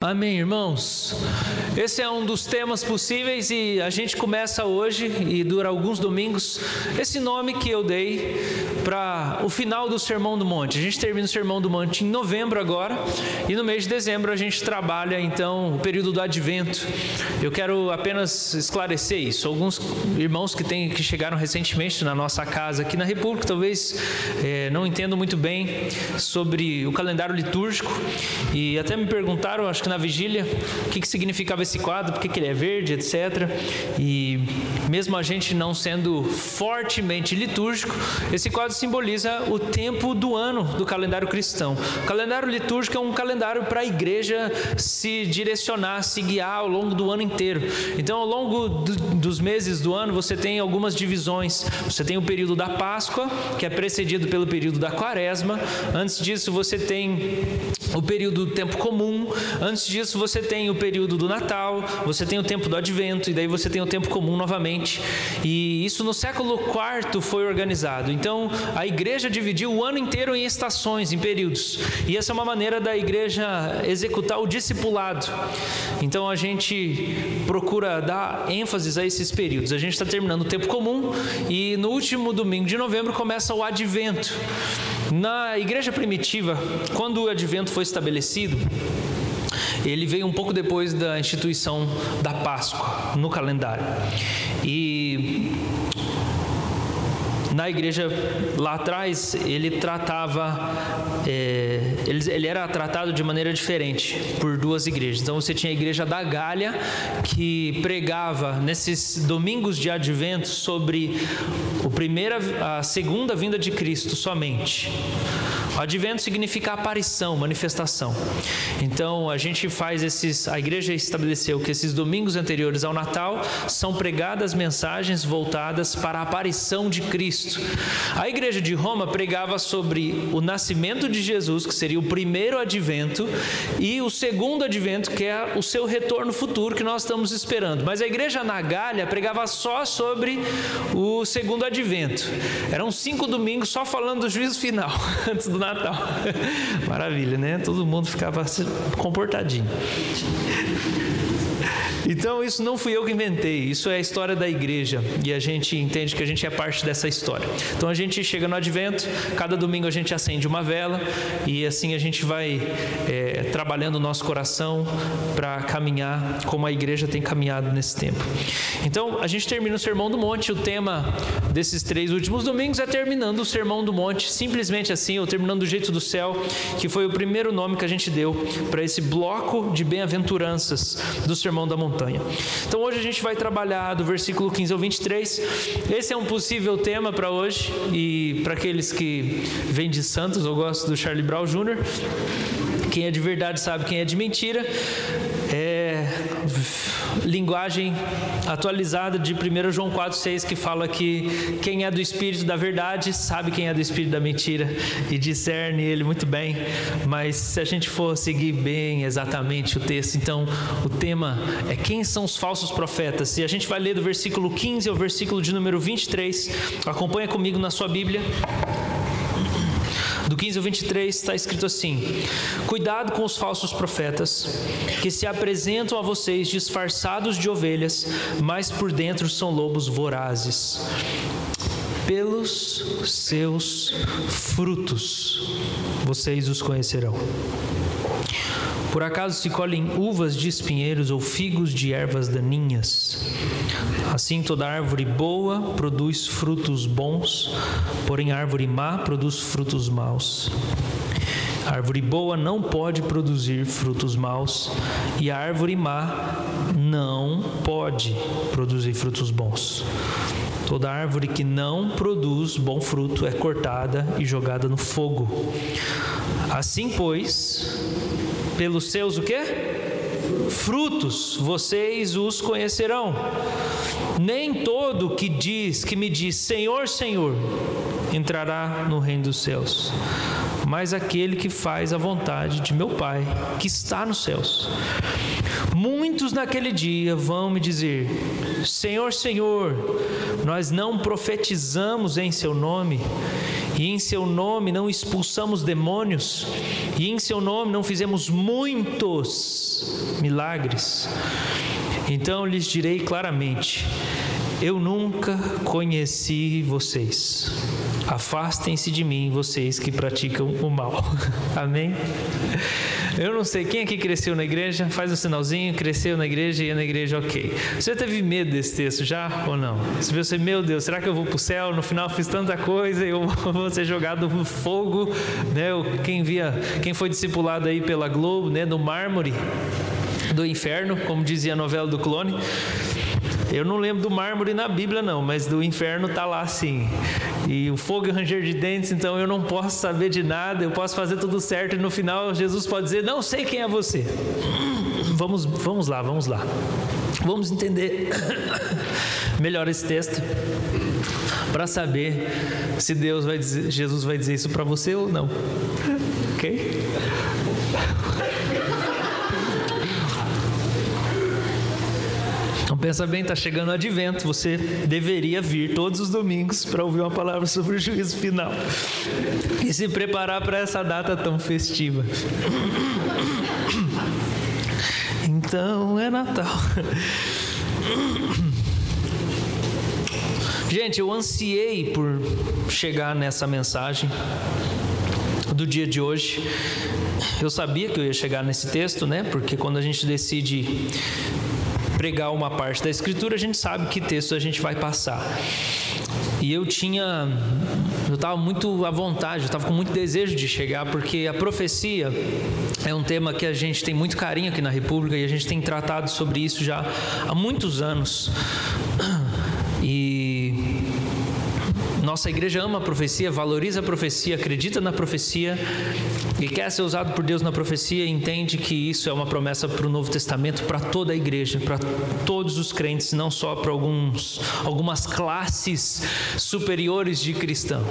Amém, irmãos. Esse é um dos temas possíveis e a gente começa hoje e dura alguns domingos esse nome que eu dei para o final do Sermão do Monte. A gente termina o Sermão do Monte em novembro agora e no mês de dezembro a gente trabalha então o período do Advento. Eu quero apenas esclarecer isso. Alguns irmãos que têm que chegaram recentemente na nossa casa aqui na República talvez é, não entendam muito bem sobre o calendário litúrgico e até me perguntaram, acho que na vigília o que, que significava esse quadro, por que ele é verde, etc. E mesmo a gente não sendo fortemente litúrgico, esse quadro simboliza o tempo do ano do calendário cristão. O calendário litúrgico é um calendário para a igreja se direcionar, se guiar ao longo do ano inteiro. Então, ao longo do, dos meses do ano, você tem algumas divisões. Você tem o período da Páscoa, que é precedido pelo período da Quaresma. Antes disso, você tem o período do tempo comum. Antes disso, você tem o período do Natal, você tem o tempo do Advento, e daí você tem o tempo comum novamente. E isso no século IV foi organizado. Então, a igreja dividiu o ano inteiro em estações, em períodos. E essa é uma maneira da igreja executar o discipulado. Então, a gente procura dar ênfase a esses períodos. A gente está terminando o tempo comum e no último domingo de novembro começa o Advento. Na igreja primitiva, quando o Advento foi estabelecido, ele veio um pouco depois da instituição da Páscoa no calendário. E na igreja lá atrás ele tratava é, ele, ele, era tratado de maneira diferente por duas igrejas então você tinha a igreja da Gália que pregava nesses domingos de advento sobre o primeira a segunda vinda de Cristo somente Advento significa aparição, manifestação. Então a gente faz esses, a igreja estabeleceu que esses domingos anteriores ao Natal são pregadas mensagens voltadas para a aparição de Cristo. A igreja de Roma pregava sobre o nascimento de Jesus, que seria o primeiro advento, e o segundo advento, que é o seu retorno futuro que nós estamos esperando. Mas a igreja na Gália pregava só sobre o segundo advento. Eram cinco domingos só falando do juízo final antes do. Natal. Maravilha, né? Todo mundo ficava comportadinho. Então, isso não fui eu que inventei, isso é a história da igreja e a gente entende que a gente é parte dessa história. Então, a gente chega no advento, cada domingo a gente acende uma vela e assim a gente vai é, trabalhando o nosso coração para caminhar como a igreja tem caminhado nesse tempo. Então, a gente termina o Sermão do Monte, o tema desses três últimos domingos é terminando o Sermão do Monte, simplesmente assim, ou terminando do jeito do céu, que foi o primeiro nome que a gente deu para esse bloco de bem-aventuranças do Sermão da Montanha montanha. Então hoje a gente vai trabalhar do versículo 15 ao 23. Esse é um possível tema para hoje e para aqueles que vêm de Santos, eu gosto do Charlie Brown Jr. Quem é de verdade sabe quem é de mentira. Linguagem atualizada de 1 João 4,6 que fala que quem é do espírito da verdade sabe quem é do espírito da mentira e discerne ele muito bem. Mas se a gente for seguir bem exatamente o texto, então o tema é quem são os falsos profetas. E a gente vai ler do versículo 15 ao versículo de número 23. Acompanha comigo na sua Bíblia. Do 15 ao 23 está escrito assim: Cuidado com os falsos profetas, que se apresentam a vocês disfarçados de ovelhas, mas por dentro são lobos vorazes. Pelos seus frutos vocês os conhecerão. Por acaso se colhem uvas de espinheiros ou figos de ervas daninhas? Assim toda árvore boa produz frutos bons, porém árvore má produz frutos maus. A árvore boa não pode produzir frutos maus, e a árvore má não pode produzir frutos bons. Toda árvore que não produz bom fruto é cortada e jogada no fogo. Assim, pois, pelos seus o quê? Frutos vocês os conhecerão. Nem todo que diz, que me diz Senhor, Senhor, entrará no reino dos céus, mas aquele que faz a vontade de meu Pai, que está nos céus. Muitos naquele dia vão me dizer: Senhor, Senhor, nós não profetizamos em Seu nome, e em Seu nome não expulsamos demônios, e em Seu nome não fizemos muitos milagres. Então lhes direi claramente: Eu nunca conheci vocês. Afastem-se de mim, vocês que praticam o mal. Amém? Eu não sei quem aqui cresceu na igreja, faz um sinalzinho, cresceu na igreja e é na igreja, ok. Você teve medo desse texto já ou não? Você pensou, meu Deus, será que eu vou para o céu? No final fiz tanta coisa e eu vou ser jogado no fogo, né? Quem via, quem foi discipulado aí pela Globo, né? No mármore do inferno, como dizia a novela do clone. Eu não lembro do mármore na Bíblia, não, mas do inferno tá lá sim. E o fogo e ranger de dentes, então eu não posso saber de nada, eu posso fazer tudo certo e no final Jesus pode dizer: Não sei quem é você. Vamos, vamos lá, vamos lá. Vamos entender melhor esse texto para saber se Deus vai dizer, Jesus vai dizer isso para você ou não. Ok? Pensa bem, está chegando o advento, você deveria vir todos os domingos para ouvir uma palavra sobre o juízo final e se preparar para essa data tão festiva. Então é Natal. Gente, eu ansiei por chegar nessa mensagem do dia de hoje. Eu sabia que eu ia chegar nesse texto, né? Porque quando a gente decide pregar uma parte da escritura, a gente sabe que texto a gente vai passar. E eu tinha, eu estava muito à vontade, eu estava com muito desejo de chegar, porque a profecia é um tema que a gente tem muito carinho aqui na República e a gente tem tratado sobre isso já há muitos anos. E nossa igreja ama a profecia, valoriza a profecia, acredita na profecia e quer ser usado por Deus na profecia e entende que isso é uma promessa para o Novo Testamento, para toda a igreja, para todos os crentes, não só para alguns, algumas classes superiores de cristão.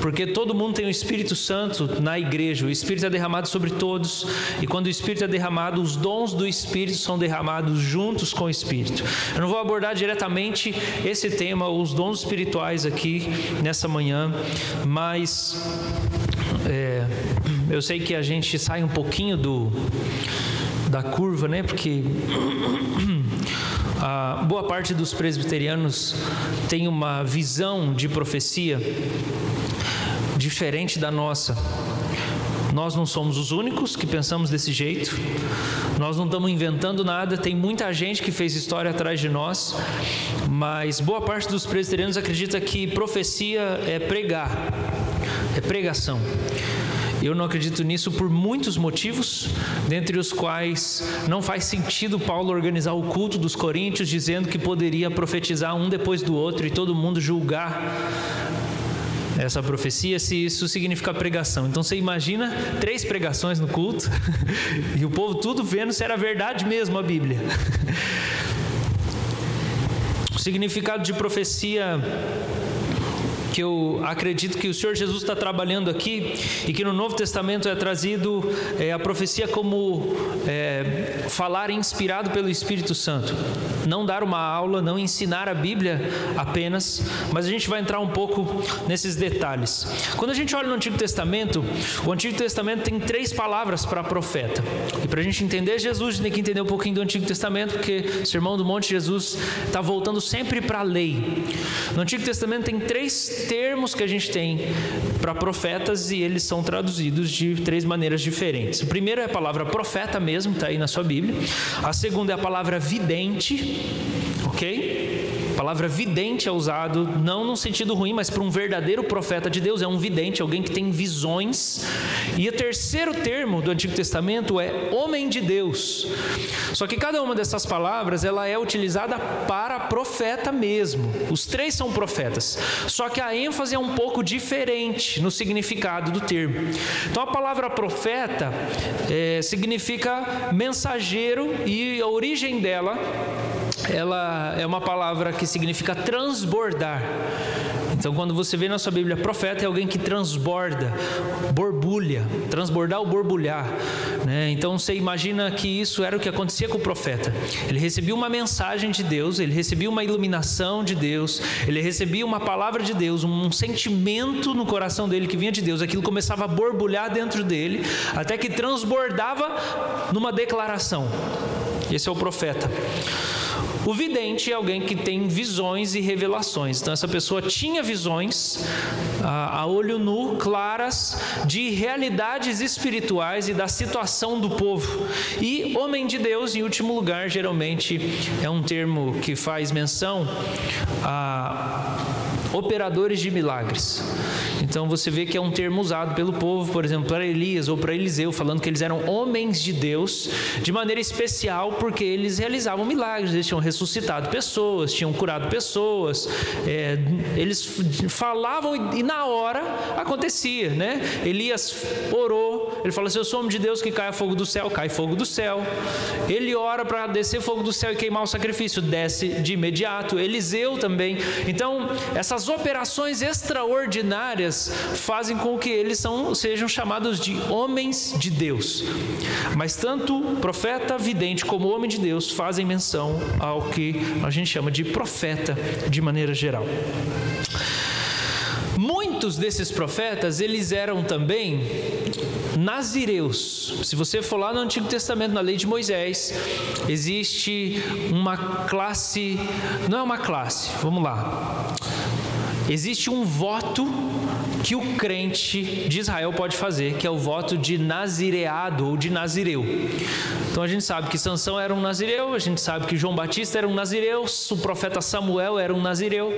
Porque todo mundo tem o Espírito Santo na igreja, o Espírito é derramado sobre todos e quando o Espírito é derramado, os dons do Espírito são derramados juntos com o Espírito. Eu não vou abordar diretamente esse tema, os dons espirituais aqui nessa manhã, mas é, eu sei que a gente sai um pouquinho do da curva, né? Porque a boa parte dos presbiterianos tem uma visão de profecia diferente da nossa. Nós não somos os únicos que pensamos desse jeito. Nós não estamos inventando nada. Tem muita gente que fez história atrás de nós, mas boa parte dos presbiterianos acredita que profecia é pregar, é pregação. Eu não acredito nisso por muitos motivos, dentre os quais não faz sentido Paulo organizar o culto dos coríntios dizendo que poderia profetizar um depois do outro e todo mundo julgar essa profecia se isso significa pregação. Então você imagina três pregações no culto e o povo tudo vendo se era verdade mesmo a Bíblia. O significado de profecia que eu acredito que o Senhor Jesus está trabalhando aqui e que no Novo Testamento é trazido é, a profecia como é, falar inspirado pelo Espírito Santo. Não dar uma aula, não ensinar a Bíblia apenas, mas a gente vai entrar um pouco nesses detalhes. Quando a gente olha no Antigo Testamento, o Antigo Testamento tem três palavras para profeta. E para a gente entender Jesus, tem que entender um pouquinho do Antigo Testamento, porque o Sermão do Monte Jesus está voltando sempre para a lei. No Antigo Testamento tem três termos que a gente tem para profetas e eles são traduzidos de três maneiras diferentes. O primeiro é a palavra profeta mesmo, está aí na sua Bíblia. A segunda é a palavra vidente, ok? Palavra vidente é usado não num sentido ruim, mas para um verdadeiro profeta de Deus, é um vidente, alguém que tem visões. E o terceiro termo do Antigo Testamento é homem de Deus. Só que cada uma dessas palavras, ela é utilizada para profeta mesmo. Os três são profetas. Só que a ênfase é um pouco diferente no significado do termo. Então a palavra profeta é, significa mensageiro e a origem dela ela é uma palavra que significa transbordar. Então, quando você vê na sua Bíblia profeta, é alguém que transborda, borbulha, transbordar ou borbulhar. Né? Então, você imagina que isso era o que acontecia com o profeta. Ele recebia uma mensagem de Deus, ele recebia uma iluminação de Deus, ele recebia uma palavra de Deus, um sentimento no coração dele que vinha de Deus. Aquilo começava a borbulhar dentro dele, até que transbordava numa declaração. Esse é o profeta. O vidente é alguém que tem visões e revelações. Então, essa pessoa tinha visões a, a, olho nu, claras, de realidades espirituais e da situação do povo. E homem de Deus, em último lugar, geralmente é um termo que faz menção a operadores de milagres. Então você vê que é um termo usado pelo povo, por exemplo, para Elias ou para Eliseu, falando que eles eram homens de Deus de maneira especial porque eles realizavam milagres, eles tinham ressuscitado pessoas, tinham curado pessoas, é, eles falavam e na hora acontecia, né? Elias orou, ele falou assim: Eu sou homem de Deus que cai fogo do céu, cai fogo do céu. Ele ora para descer fogo do céu e queimar o sacrifício, desce de imediato. Eliseu também. Então, essas operações extraordinárias fazem com que eles são, sejam chamados de homens de Deus. Mas tanto profeta, vidente como homem de Deus fazem menção ao que a gente chama de profeta de maneira geral. Muitos desses profetas, eles eram também nazireus. Se você for lá no Antigo Testamento, na lei de Moisés, existe uma classe, não é uma classe, vamos lá. Existe um voto que o crente de Israel pode fazer, que é o voto de nazireado ou de nazireu. Então a gente sabe que Sansão era um nazireu, a gente sabe que João Batista era um nazireu, o profeta Samuel era um nazireu.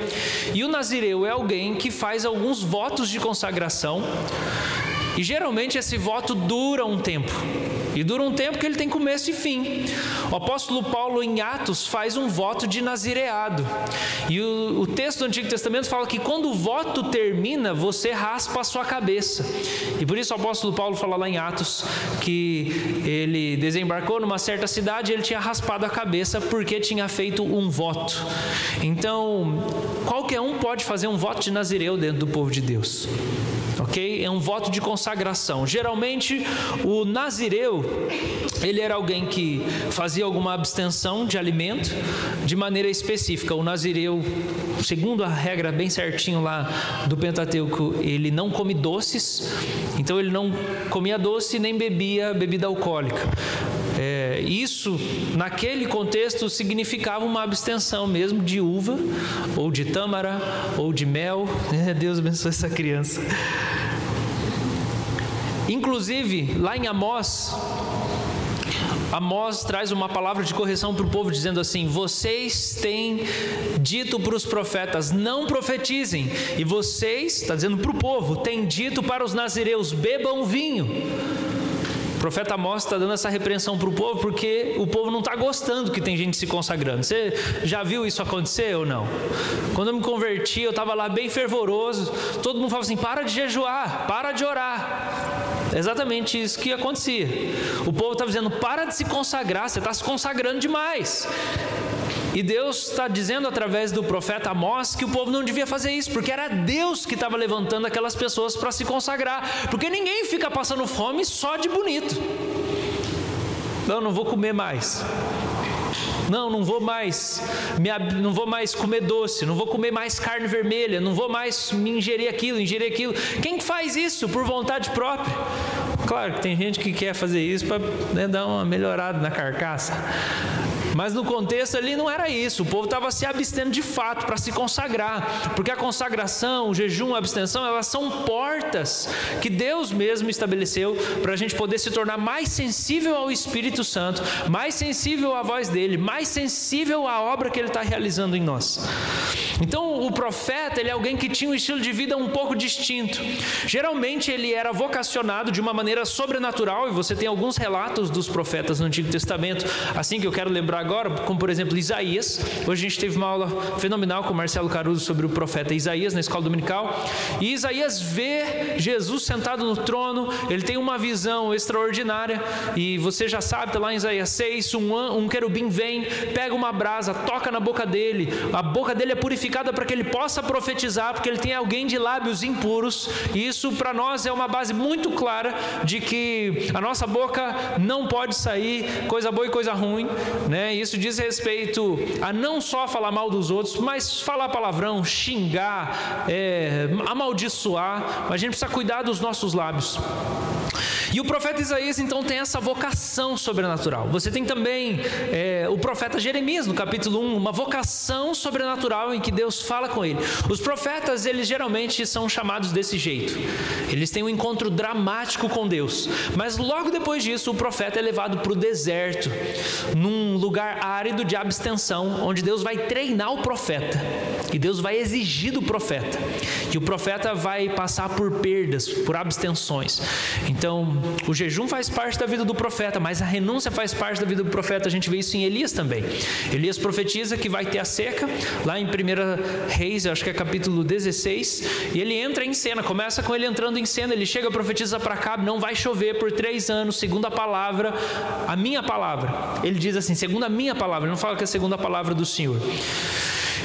E o nazireu é alguém que faz alguns votos de consagração. E geralmente esse voto dura um tempo. E dura um tempo que ele tem começo e fim. O apóstolo Paulo, em Atos, faz um voto de nazireado. E o, o texto do Antigo Testamento fala que quando o voto termina, você raspa a sua cabeça. E por isso o apóstolo Paulo fala lá em Atos que ele desembarcou numa certa cidade e ele tinha raspado a cabeça porque tinha feito um voto. Então, qualquer um pode fazer um voto de nazireu dentro do povo de Deus ok? É um voto de consagração. Geralmente, o nazireu, ele era alguém que fazia alguma abstenção de alimento de maneira específica. O nazireu, segundo a regra bem certinho lá do Pentateuco, ele não come doces, então ele não comia doce nem bebia bebida alcoólica. É, isso, naquele contexto, significava uma abstenção mesmo de uva, ou de tâmara, ou de mel. Deus abençoe essa criança. Inclusive, lá em Amós, Amós traz uma palavra de correção para o povo, dizendo assim: Vocês têm dito para os profetas, não profetizem, e vocês, está dizendo para o povo, têm dito para os nazireus, bebam vinho profeta Amós está dando essa repreensão para o povo porque o povo não está gostando que tem gente se consagrando. Você já viu isso acontecer ou não? Quando eu me converti, eu estava lá bem fervoroso, todo mundo falava assim: para de jejuar, para de orar. Exatamente isso que acontecia. O povo estava dizendo: para de se consagrar, você está se consagrando demais. E Deus está dizendo através do profeta Amós que o povo não devia fazer isso, porque era Deus que estava levantando aquelas pessoas para se consagrar, porque ninguém fica passando fome só de bonito. Não, não vou comer mais. Não, não vou mais, me, não vou mais comer doce, não vou comer mais carne vermelha, não vou mais me ingerir aquilo, ingerir aquilo. Quem faz isso por vontade própria? Claro que tem gente que quer fazer isso para né, dar uma melhorada na carcaça. Mas no contexto ali não era isso. O povo estava se abstendo de fato para se consagrar, porque a consagração, o jejum, a abstenção, elas são portas que Deus mesmo estabeleceu para a gente poder se tornar mais sensível ao Espírito Santo, mais sensível à voz dele, mais sensível à obra que ele está realizando em nós. Então, o profeta, ele é alguém que tinha um estilo de vida um pouco distinto. Geralmente, ele era vocacionado de uma maneira sobrenatural, e você tem alguns relatos dos profetas no Antigo Testamento, assim que eu quero lembrar agora, como por exemplo Isaías. Hoje a gente teve uma aula fenomenal com o Marcelo Caruso sobre o profeta Isaías na escola dominical. E Isaías vê Jesus sentado no trono, ele tem uma visão extraordinária. E você já sabe, está lá em Isaías 6, um, um querubim vem, pega uma brasa, toca na boca dele, a boca dele é purificada para que ele possa profetizar, porque ele tem alguém de lábios impuros. E isso para nós é uma base muito clara de que a nossa boca não pode sair coisa boa e coisa ruim, né? Isso diz respeito a não só falar mal dos outros, mas falar palavrão, xingar, é, amaldiçoar. A gente precisa cuidar dos nossos lábios. E o profeta Isaías então tem essa vocação sobrenatural. Você tem também é, o profeta Jeremias no capítulo 1, uma vocação sobrenatural em que Deus fala com ele. Os profetas, eles geralmente são chamados desse jeito. Eles têm um encontro dramático com Deus. Mas logo depois disso, o profeta é levado para o deserto, num lugar árido de abstenção, onde Deus vai treinar o profeta. E Deus vai exigir do profeta. E o profeta vai passar por perdas, por abstenções. Então, o jejum faz parte da vida do profeta, mas a renúncia faz parte da vida do profeta. A gente vê isso em Elias também. Elias profetiza que vai ter a seca, lá em 1 Reis, acho que é capítulo 16, e ele entra em cena, começa com ele entrando em cena, ele chega, profetiza para cá, não vai chover por três anos, segundo a palavra, a minha palavra. Ele diz assim, segundo a minha palavra, ele não fala que é a palavra do Senhor.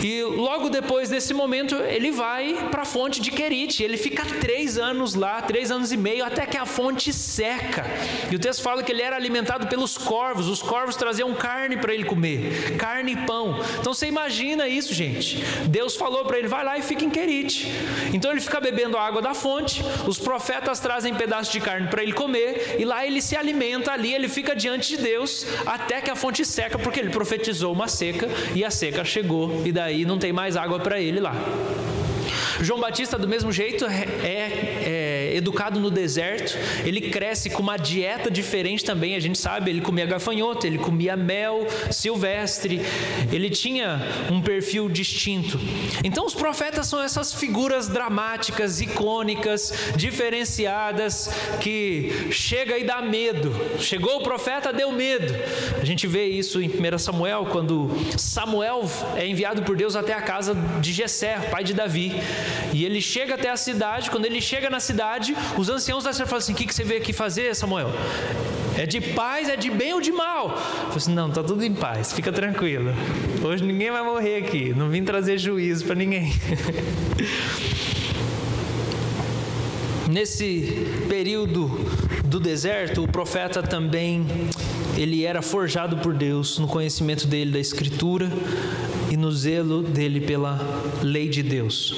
E logo depois desse momento, ele vai para a fonte de Querite. Ele fica três anos lá, três anos e meio, até que a fonte seca. E o texto fala que ele era alimentado pelos corvos. Os corvos traziam carne para ele comer, carne e pão. Então você imagina isso, gente. Deus falou para ele: vai lá e fica em Querite. Então ele fica bebendo a água da fonte. Os profetas trazem pedaços de carne para ele comer. E lá ele se alimenta ali. Ele fica diante de Deus até que a fonte seca, porque ele profetizou uma seca e a seca chegou. E daí aí não tem mais água para ele lá. João Batista, do mesmo jeito, é, é, educado no deserto, ele cresce com uma dieta diferente também, a gente sabe, ele comia gafanhoto, ele comia mel silvestre, ele tinha um perfil distinto. Então, os profetas são essas figuras dramáticas, icônicas, diferenciadas, que chega e dá medo. Chegou o profeta, deu medo. A gente vê isso em 1 Samuel, quando Samuel é enviado por Deus até a casa de Jessé, pai de Davi. E ele chega até a cidade, quando ele chega na cidade, os anciãos da cidade falam assim: O que, que você veio aqui fazer, Samuel? É de paz, é de bem ou de mal? Eu assim, não, tá tudo em paz, fica tranquilo. Hoje ninguém vai morrer aqui, não vim trazer juízo para ninguém. Nesse período do deserto, o profeta também ele era forjado por Deus no conhecimento dele da escritura e no zelo dele pela lei de Deus.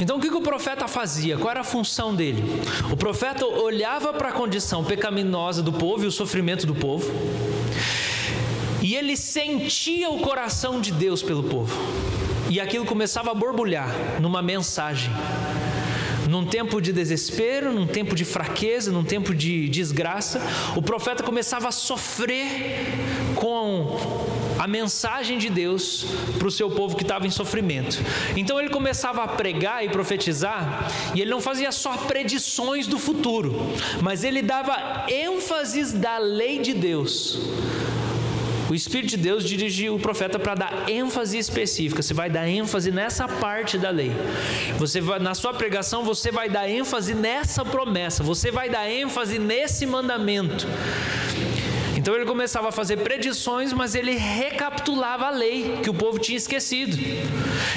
Então o que, o profeta fazia? Qual era a função dele? O profeta olhava para a condição pecaminosa do povo e o sofrimento do povo, e ele sentia o coração de Deus pelo povo, e aquilo começava a borbulhar numa mensagem num tempo de desespero, num tempo de fraqueza, num tempo de desgraça, o profeta começava a sofrer com a mensagem de Deus para o seu povo que estava em sofrimento. Então ele começava a pregar e profetizar, e ele não fazia só predições do futuro, mas ele dava ênfases da lei de Deus o Espírito de Deus dirige o profeta para dar ênfase específica. Você vai dar ênfase nessa parte da lei. Você vai, na sua pregação você vai dar ênfase nessa promessa. Você vai dar ênfase nesse mandamento. Então ele começava a fazer predições, mas ele recapitulava a lei que o povo tinha esquecido.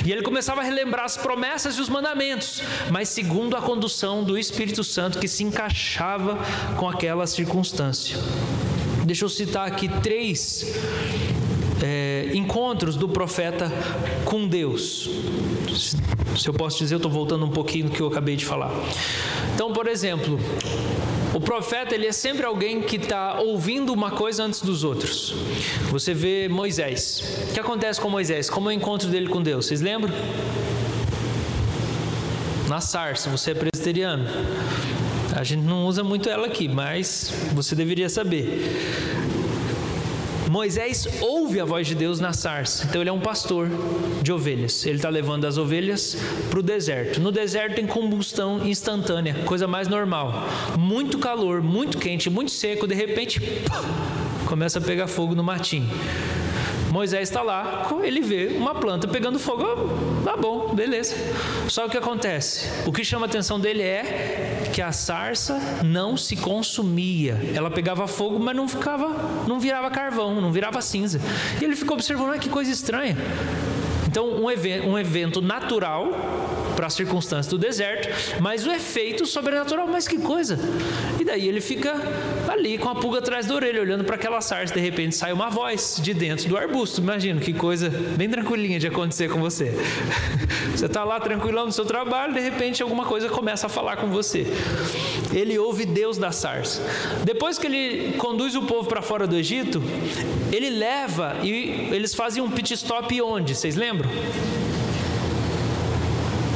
E ele começava a relembrar as promessas e os mandamentos, mas segundo a condução do Espírito Santo que se encaixava com aquela circunstância. Deixa eu citar aqui três é, encontros do profeta com Deus. Se eu posso dizer, eu estou voltando um pouquinho do que eu acabei de falar. Então, por exemplo, o profeta ele é sempre alguém que está ouvindo uma coisa antes dos outros. Você vê Moisés. O que acontece com Moisés? Como é o encontro dele com Deus? Vocês lembram? Na sarça, você é presbiteriano. A gente não usa muito ela aqui, mas você deveria saber. Moisés ouve a voz de Deus na sarça, então ele é um pastor de ovelhas. Ele está levando as ovelhas para o deserto. No deserto tem combustão instantânea, coisa mais normal. Muito calor, muito quente, muito seco, de repente começa a pegar fogo no matinho. Moisés está lá, ele vê uma planta pegando fogo, tá bom, beleza. Só que o que acontece? O que chama a atenção dele é que a sarça não se consumia. Ela pegava fogo, mas não ficava, não virava carvão, não virava cinza. E ele ficou observando, ah, que coisa estranha. Então, um, evento, um evento natural para as circunstâncias do deserto, mas o efeito sobrenatural, mas que coisa! E daí ele fica ali com a pulga atrás da orelha, olhando para aquela sarça, de repente sai uma voz de dentro do arbusto. Imagina que coisa bem tranquilinha de acontecer com você. Você está lá tranquilão no seu trabalho, de repente alguma coisa começa a falar com você. Ele ouve Deus da sarça. Depois que ele conduz o povo para fora do Egito, ele leva e eles fazem um pit stop onde? Vocês lembram?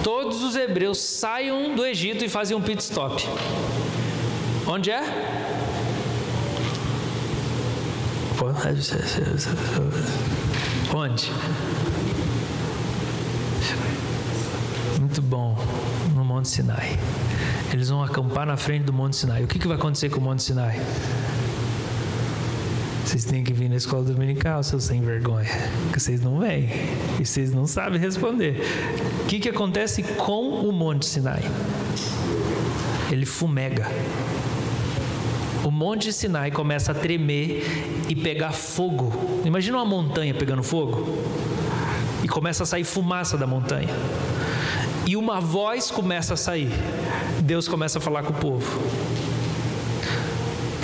Todos os hebreus saiam do Egito e fazem um pit stop. Onde é? Onde? Muito bom, no Monte Sinai. Eles vão acampar na frente do Monte Sinai. O que, que vai acontecer com o Monte Sinai? Vocês têm que vir na escola dominical, seus sem vergonha. Porque vocês não vêm. E vocês não sabem responder. O que, que acontece com o Monte Sinai? Ele fumega. O Monte Sinai começa a tremer e pegar fogo. Imagina uma montanha pegando fogo. E começa a sair fumaça da montanha. E uma voz começa a sair. Deus começa a falar com o povo.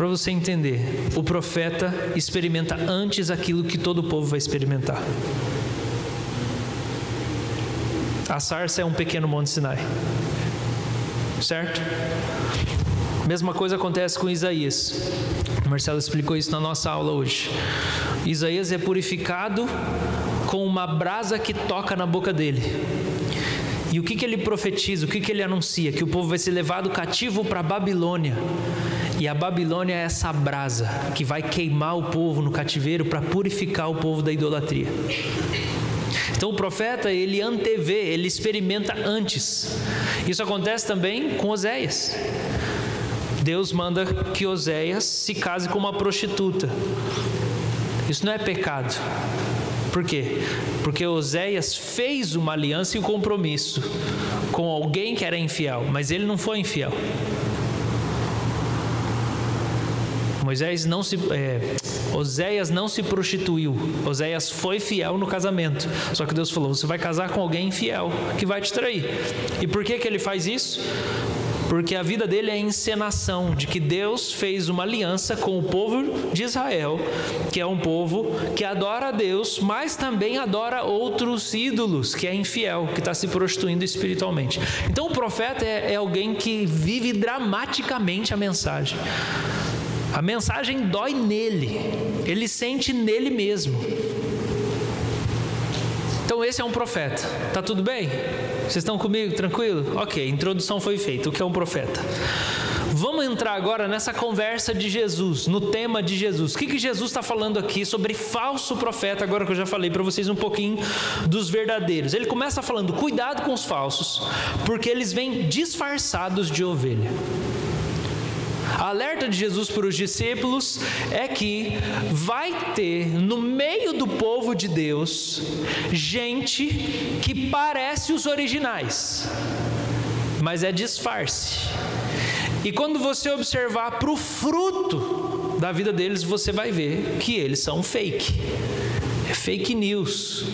Para você entender, o profeta experimenta antes aquilo que todo o povo vai experimentar. A sarça é um pequeno monte Sinai. Certo? Mesma coisa acontece com Isaías. O Marcelo explicou isso na nossa aula hoje. Isaías é purificado com uma brasa que toca na boca dele. E o que, que ele profetiza, o que, que ele anuncia? Que o povo vai ser levado cativo para a Babilônia. E a Babilônia é essa brasa que vai queimar o povo no cativeiro para purificar o povo da idolatria. Então o profeta, ele antevê, ele experimenta antes. Isso acontece também com Oséias. Deus manda que Oséias se case com uma prostituta. Isso não é pecado. Por quê? Porque Oséias fez uma aliança e um compromisso com alguém que era infiel, mas ele não foi infiel. Moisés não se. É, Oséias não se prostituiu. Oséias foi fiel no casamento. Só que Deus falou: você vai casar com alguém infiel que vai te trair. E por que, que ele faz isso? Porque a vida dele é encenação de que Deus fez uma aliança com o povo de Israel, que é um povo que adora a Deus, mas também adora outros ídolos, que é infiel, que está se prostituindo espiritualmente. Então o profeta é, é alguém que vive dramaticamente a mensagem. A mensagem dói nele, ele sente nele mesmo. Então esse é um profeta. Tá tudo bem? Vocês estão comigo? Tranquilo? Ok, introdução foi feita. O que é um profeta? Vamos entrar agora nessa conversa de Jesus, no tema de Jesus. O que, que Jesus está falando aqui sobre falso profeta, agora que eu já falei para vocês um pouquinho dos verdadeiros. Ele começa falando: cuidado com os falsos, porque eles vêm disfarçados de ovelha. A alerta de Jesus para os discípulos é que vai ter no meio do povo de Deus gente que parece os originais, mas é disfarce. E quando você observar para o fruto da vida deles, você vai ver que eles são fake. É fake news.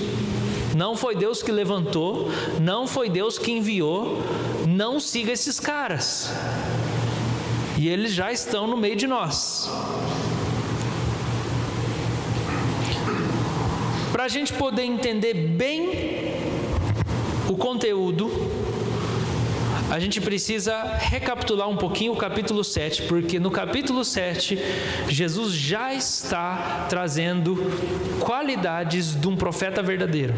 Não foi Deus que levantou, não foi Deus que enviou. Não siga esses caras e eles já estão no meio de nós. Para a gente poder entender bem o conteúdo, a gente precisa recapitular um pouquinho o capítulo 7, porque no capítulo 7, Jesus já está trazendo qualidades de um profeta verdadeiro.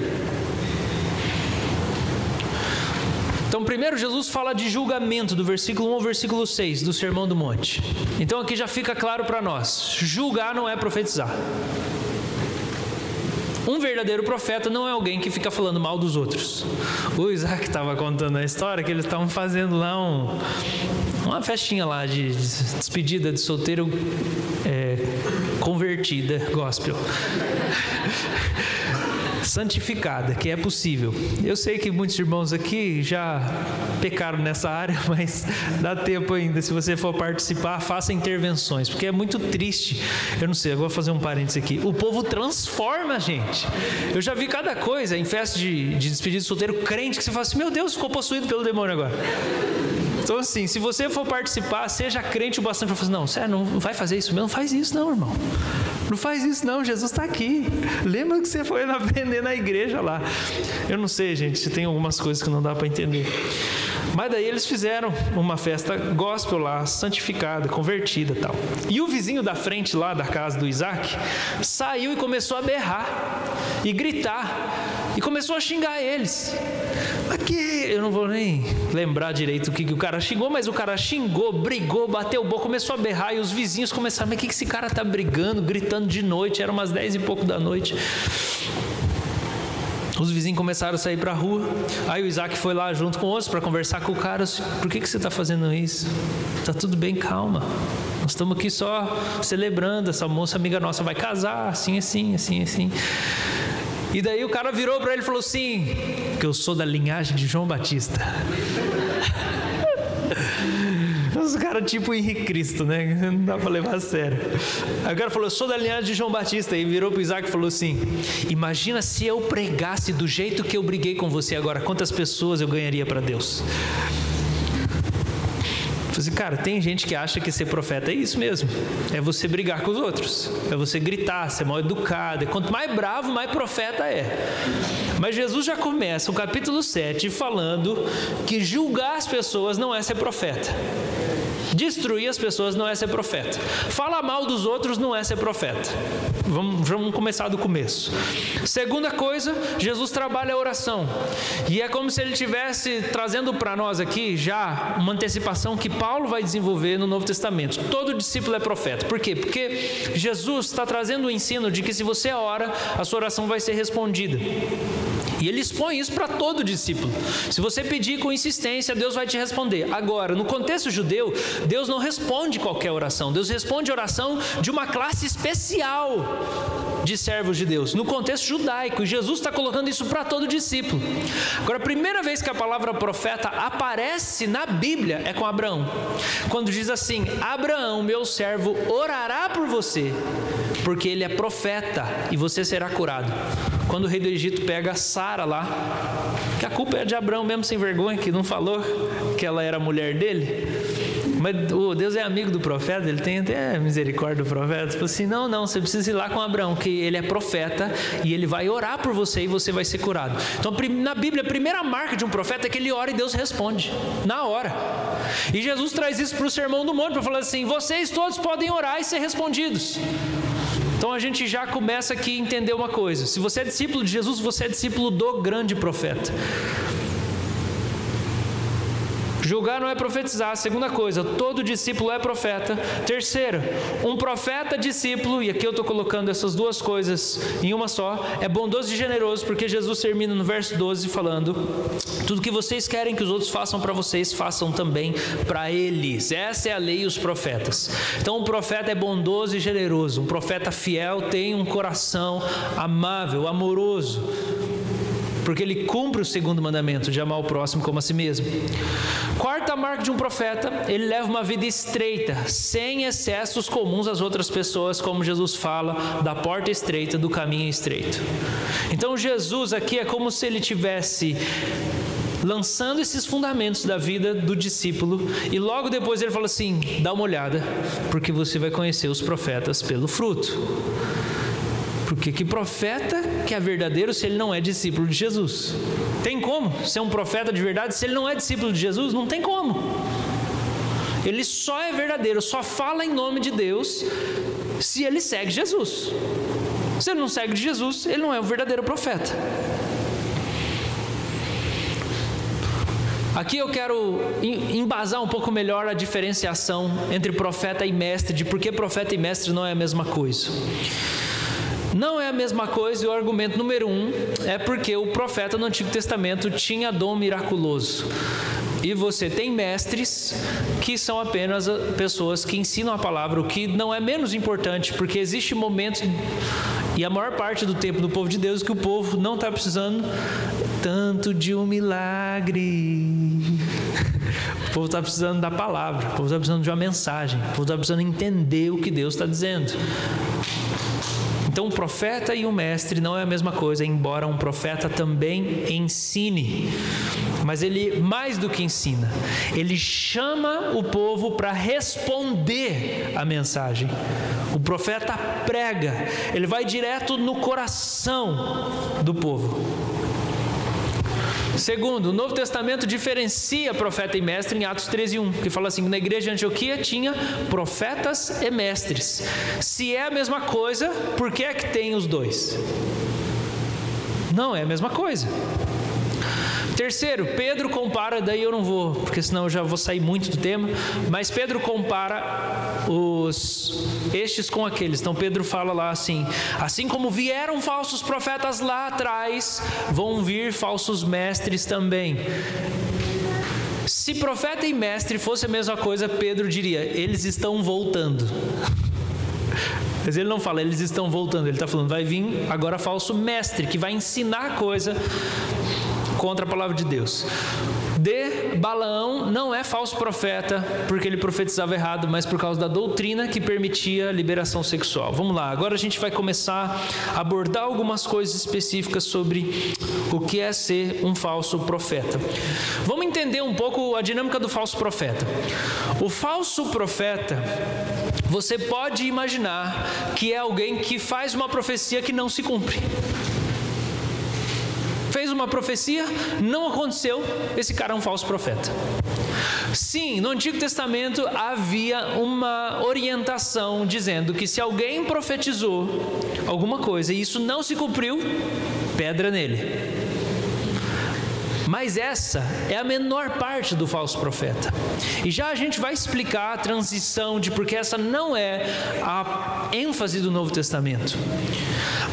Então, primeiro, Jesus fala de julgamento, do versículo 1 ao versículo 6 do Sermão do Monte. Então, aqui já fica claro para nós: julgar não é profetizar. Um verdadeiro profeta não é alguém que fica falando mal dos outros. O Isaac estava contando a história que eles estavam fazendo lá um, uma festinha lá de despedida de solteiro é, convertida gospel. Santificada, que é possível. Eu sei que muitos irmãos aqui já pecaram nessa área, mas dá tempo ainda. Se você for participar, faça intervenções, porque é muito triste. Eu não sei, agora vou fazer um parênteses aqui. O povo transforma a gente. Eu já vi cada coisa em festa de, de despedida de solteiro, crente que você fala assim: meu Deus, ficou possuído pelo demônio agora. Então, assim, se você for participar, seja crente o bastante para falar assim, não, sério, não vai fazer isso mesmo, não faz isso não, irmão. Não faz isso não, Jesus está aqui. Lembra que você foi aprender na igreja lá. Eu não sei, gente, se tem algumas coisas que não dá para entender. Mas daí eles fizeram uma festa gospel lá, santificada, convertida tal. E o vizinho da frente lá da casa do Isaac saiu e começou a berrar e gritar e começou a xingar eles. Aqui, eu não vou nem lembrar direito o que, que o cara xingou, mas o cara xingou, brigou, bateu o boca, começou a berrar e os vizinhos começaram, mas o que, que esse cara tá brigando, gritando de noite, era umas dez e pouco da noite. Os vizinhos começaram a sair para a rua. Aí o Isaac foi lá junto com outros para conversar com o cara. Por que, que você está fazendo isso? Tá tudo bem, calma. Nós estamos aqui só celebrando. Essa moça amiga nossa vai casar, assim, assim, assim, assim. E daí o cara virou para ele e falou assim: que eu sou da linhagem de João Batista. Os caras tipo Henrique Cristo, né? Não dá para levar a sério. Aí o cara falou: eu sou da linhagem de João Batista. E virou para Isaac e falou assim: Imagina se eu pregasse do jeito que eu briguei com você agora, quantas pessoas eu ganharia para Deus? Assim, cara, tem gente que acha que ser profeta é isso mesmo. É você brigar com os outros. É você gritar, ser mal educado. E quanto mais bravo, mais profeta é. Mas Jesus já começa o capítulo 7 falando que julgar as pessoas não é ser profeta. Destruir as pessoas não é ser profeta. Falar mal dos outros não é ser profeta. Vamos, vamos começar do começo. Segunda coisa, Jesus trabalha a oração. E é como se ele estivesse trazendo para nós aqui já uma antecipação que Paulo vai desenvolver no Novo Testamento. Todo discípulo é profeta. Por quê? Porque Jesus está trazendo o ensino de que se você ora, a sua oração vai ser respondida. E ele expõe isso para todo discípulo. Se você pedir com insistência, Deus vai te responder. Agora, no contexto judeu, Deus não responde qualquer oração. Deus responde oração de uma classe especial de servos de Deus. No contexto judaico, Jesus está colocando isso para todo discípulo. Agora, a primeira vez que a palavra profeta aparece na Bíblia é com Abraão. Quando diz assim: Abraão, meu servo, orará por você, porque ele é profeta e você será curado. Quando o rei do Egito pega Sara lá, que a culpa é de Abraão mesmo sem vergonha, que não falou que ela era mulher dele. Mas oh, Deus é amigo do profeta, ele tem até misericórdia do profeta. Falou assim: não, não, você precisa ir lá com Abraão, que ele é profeta e ele vai orar por você e você vai ser curado. Então, na Bíblia, a primeira marca de um profeta é que ele ora e Deus responde, na hora. E Jesus traz isso para o sermão do monte, para falar assim: vocês todos podem orar e ser respondidos. Então a gente já começa aqui a entender uma coisa: se você é discípulo de Jesus, você é discípulo do grande profeta. Julgar não é profetizar. Segunda coisa, todo discípulo é profeta. Terceira, um profeta discípulo, e aqui eu estou colocando essas duas coisas em uma só, é bondoso e generoso, porque Jesus termina no verso 12 falando: Tudo que vocês querem que os outros façam para vocês, façam também para eles. Essa é a lei e os profetas. Então, um profeta é bondoso e generoso. Um profeta fiel tem um coração amável, amoroso porque ele cumpre o segundo mandamento de amar o próximo como a si mesmo. Quarta marca de um profeta, ele leva uma vida estreita, sem excessos comuns às outras pessoas, como Jesus fala, da porta estreita, do caminho estreito. Então Jesus aqui é como se ele tivesse lançando esses fundamentos da vida do discípulo, e logo depois ele fala assim: dá uma olhada, porque você vai conhecer os profetas pelo fruto. Porque que profeta que é verdadeiro se ele não é discípulo de Jesus? Tem como ser um profeta de verdade se ele não é discípulo de Jesus? Não tem como. Ele só é verdadeiro, só fala em nome de Deus se ele segue Jesus. Se ele não segue Jesus, ele não é o verdadeiro profeta. Aqui eu quero embasar um pouco melhor a diferenciação entre profeta e mestre, de por que profeta e mestre não é a mesma coisa. Não é a mesma coisa, e o argumento número um é porque o profeta no Antigo Testamento tinha dom miraculoso. E você tem mestres que são apenas pessoas que ensinam a palavra, o que não é menos importante, porque existe momentos e a maior parte do tempo do povo de Deus que o povo não está precisando tanto de um milagre. O povo está precisando da palavra, o povo está precisando de uma mensagem, o povo está precisando entender o que Deus está dizendo. Então, um profeta e um mestre não é a mesma coisa, embora um profeta também ensine. Mas ele, mais do que ensina, ele chama o povo para responder a mensagem. O profeta prega, ele vai direto no coração do povo. Segundo, o Novo Testamento diferencia profeta e mestre em Atos 13, 1, que fala assim: na igreja de Antioquia tinha profetas e mestres. Se é a mesma coisa, por que é que tem os dois? Não é a mesma coisa. Terceiro, Pedro compara, daí eu não vou, porque senão eu já vou sair muito do tema, mas Pedro compara os estes com aqueles. Então Pedro fala lá assim: assim como vieram falsos profetas lá atrás, vão vir falsos mestres também. Se profeta e mestre fosse a mesma coisa, Pedro diria: eles estão voltando. Mas ele não fala, eles estão voltando, ele está falando, vai vir agora falso mestre, que vai ensinar coisa contra a palavra de Deus. D. Balaão não é falso profeta porque ele profetizava errado, mas por causa da doutrina que permitia a liberação sexual. Vamos lá, agora a gente vai começar a abordar algumas coisas específicas sobre o que é ser um falso profeta. Vamos entender um pouco a dinâmica do falso profeta. O falso profeta, você pode imaginar que é alguém que faz uma profecia que não se cumpre fez uma profecia, não aconteceu, esse cara é um falso profeta. Sim, no Antigo Testamento havia uma orientação dizendo que se alguém profetizou alguma coisa e isso não se cumpriu, pedra nele. Mas essa é a menor parte do falso profeta. E já a gente vai explicar a transição de porque essa não é a ênfase do Novo Testamento.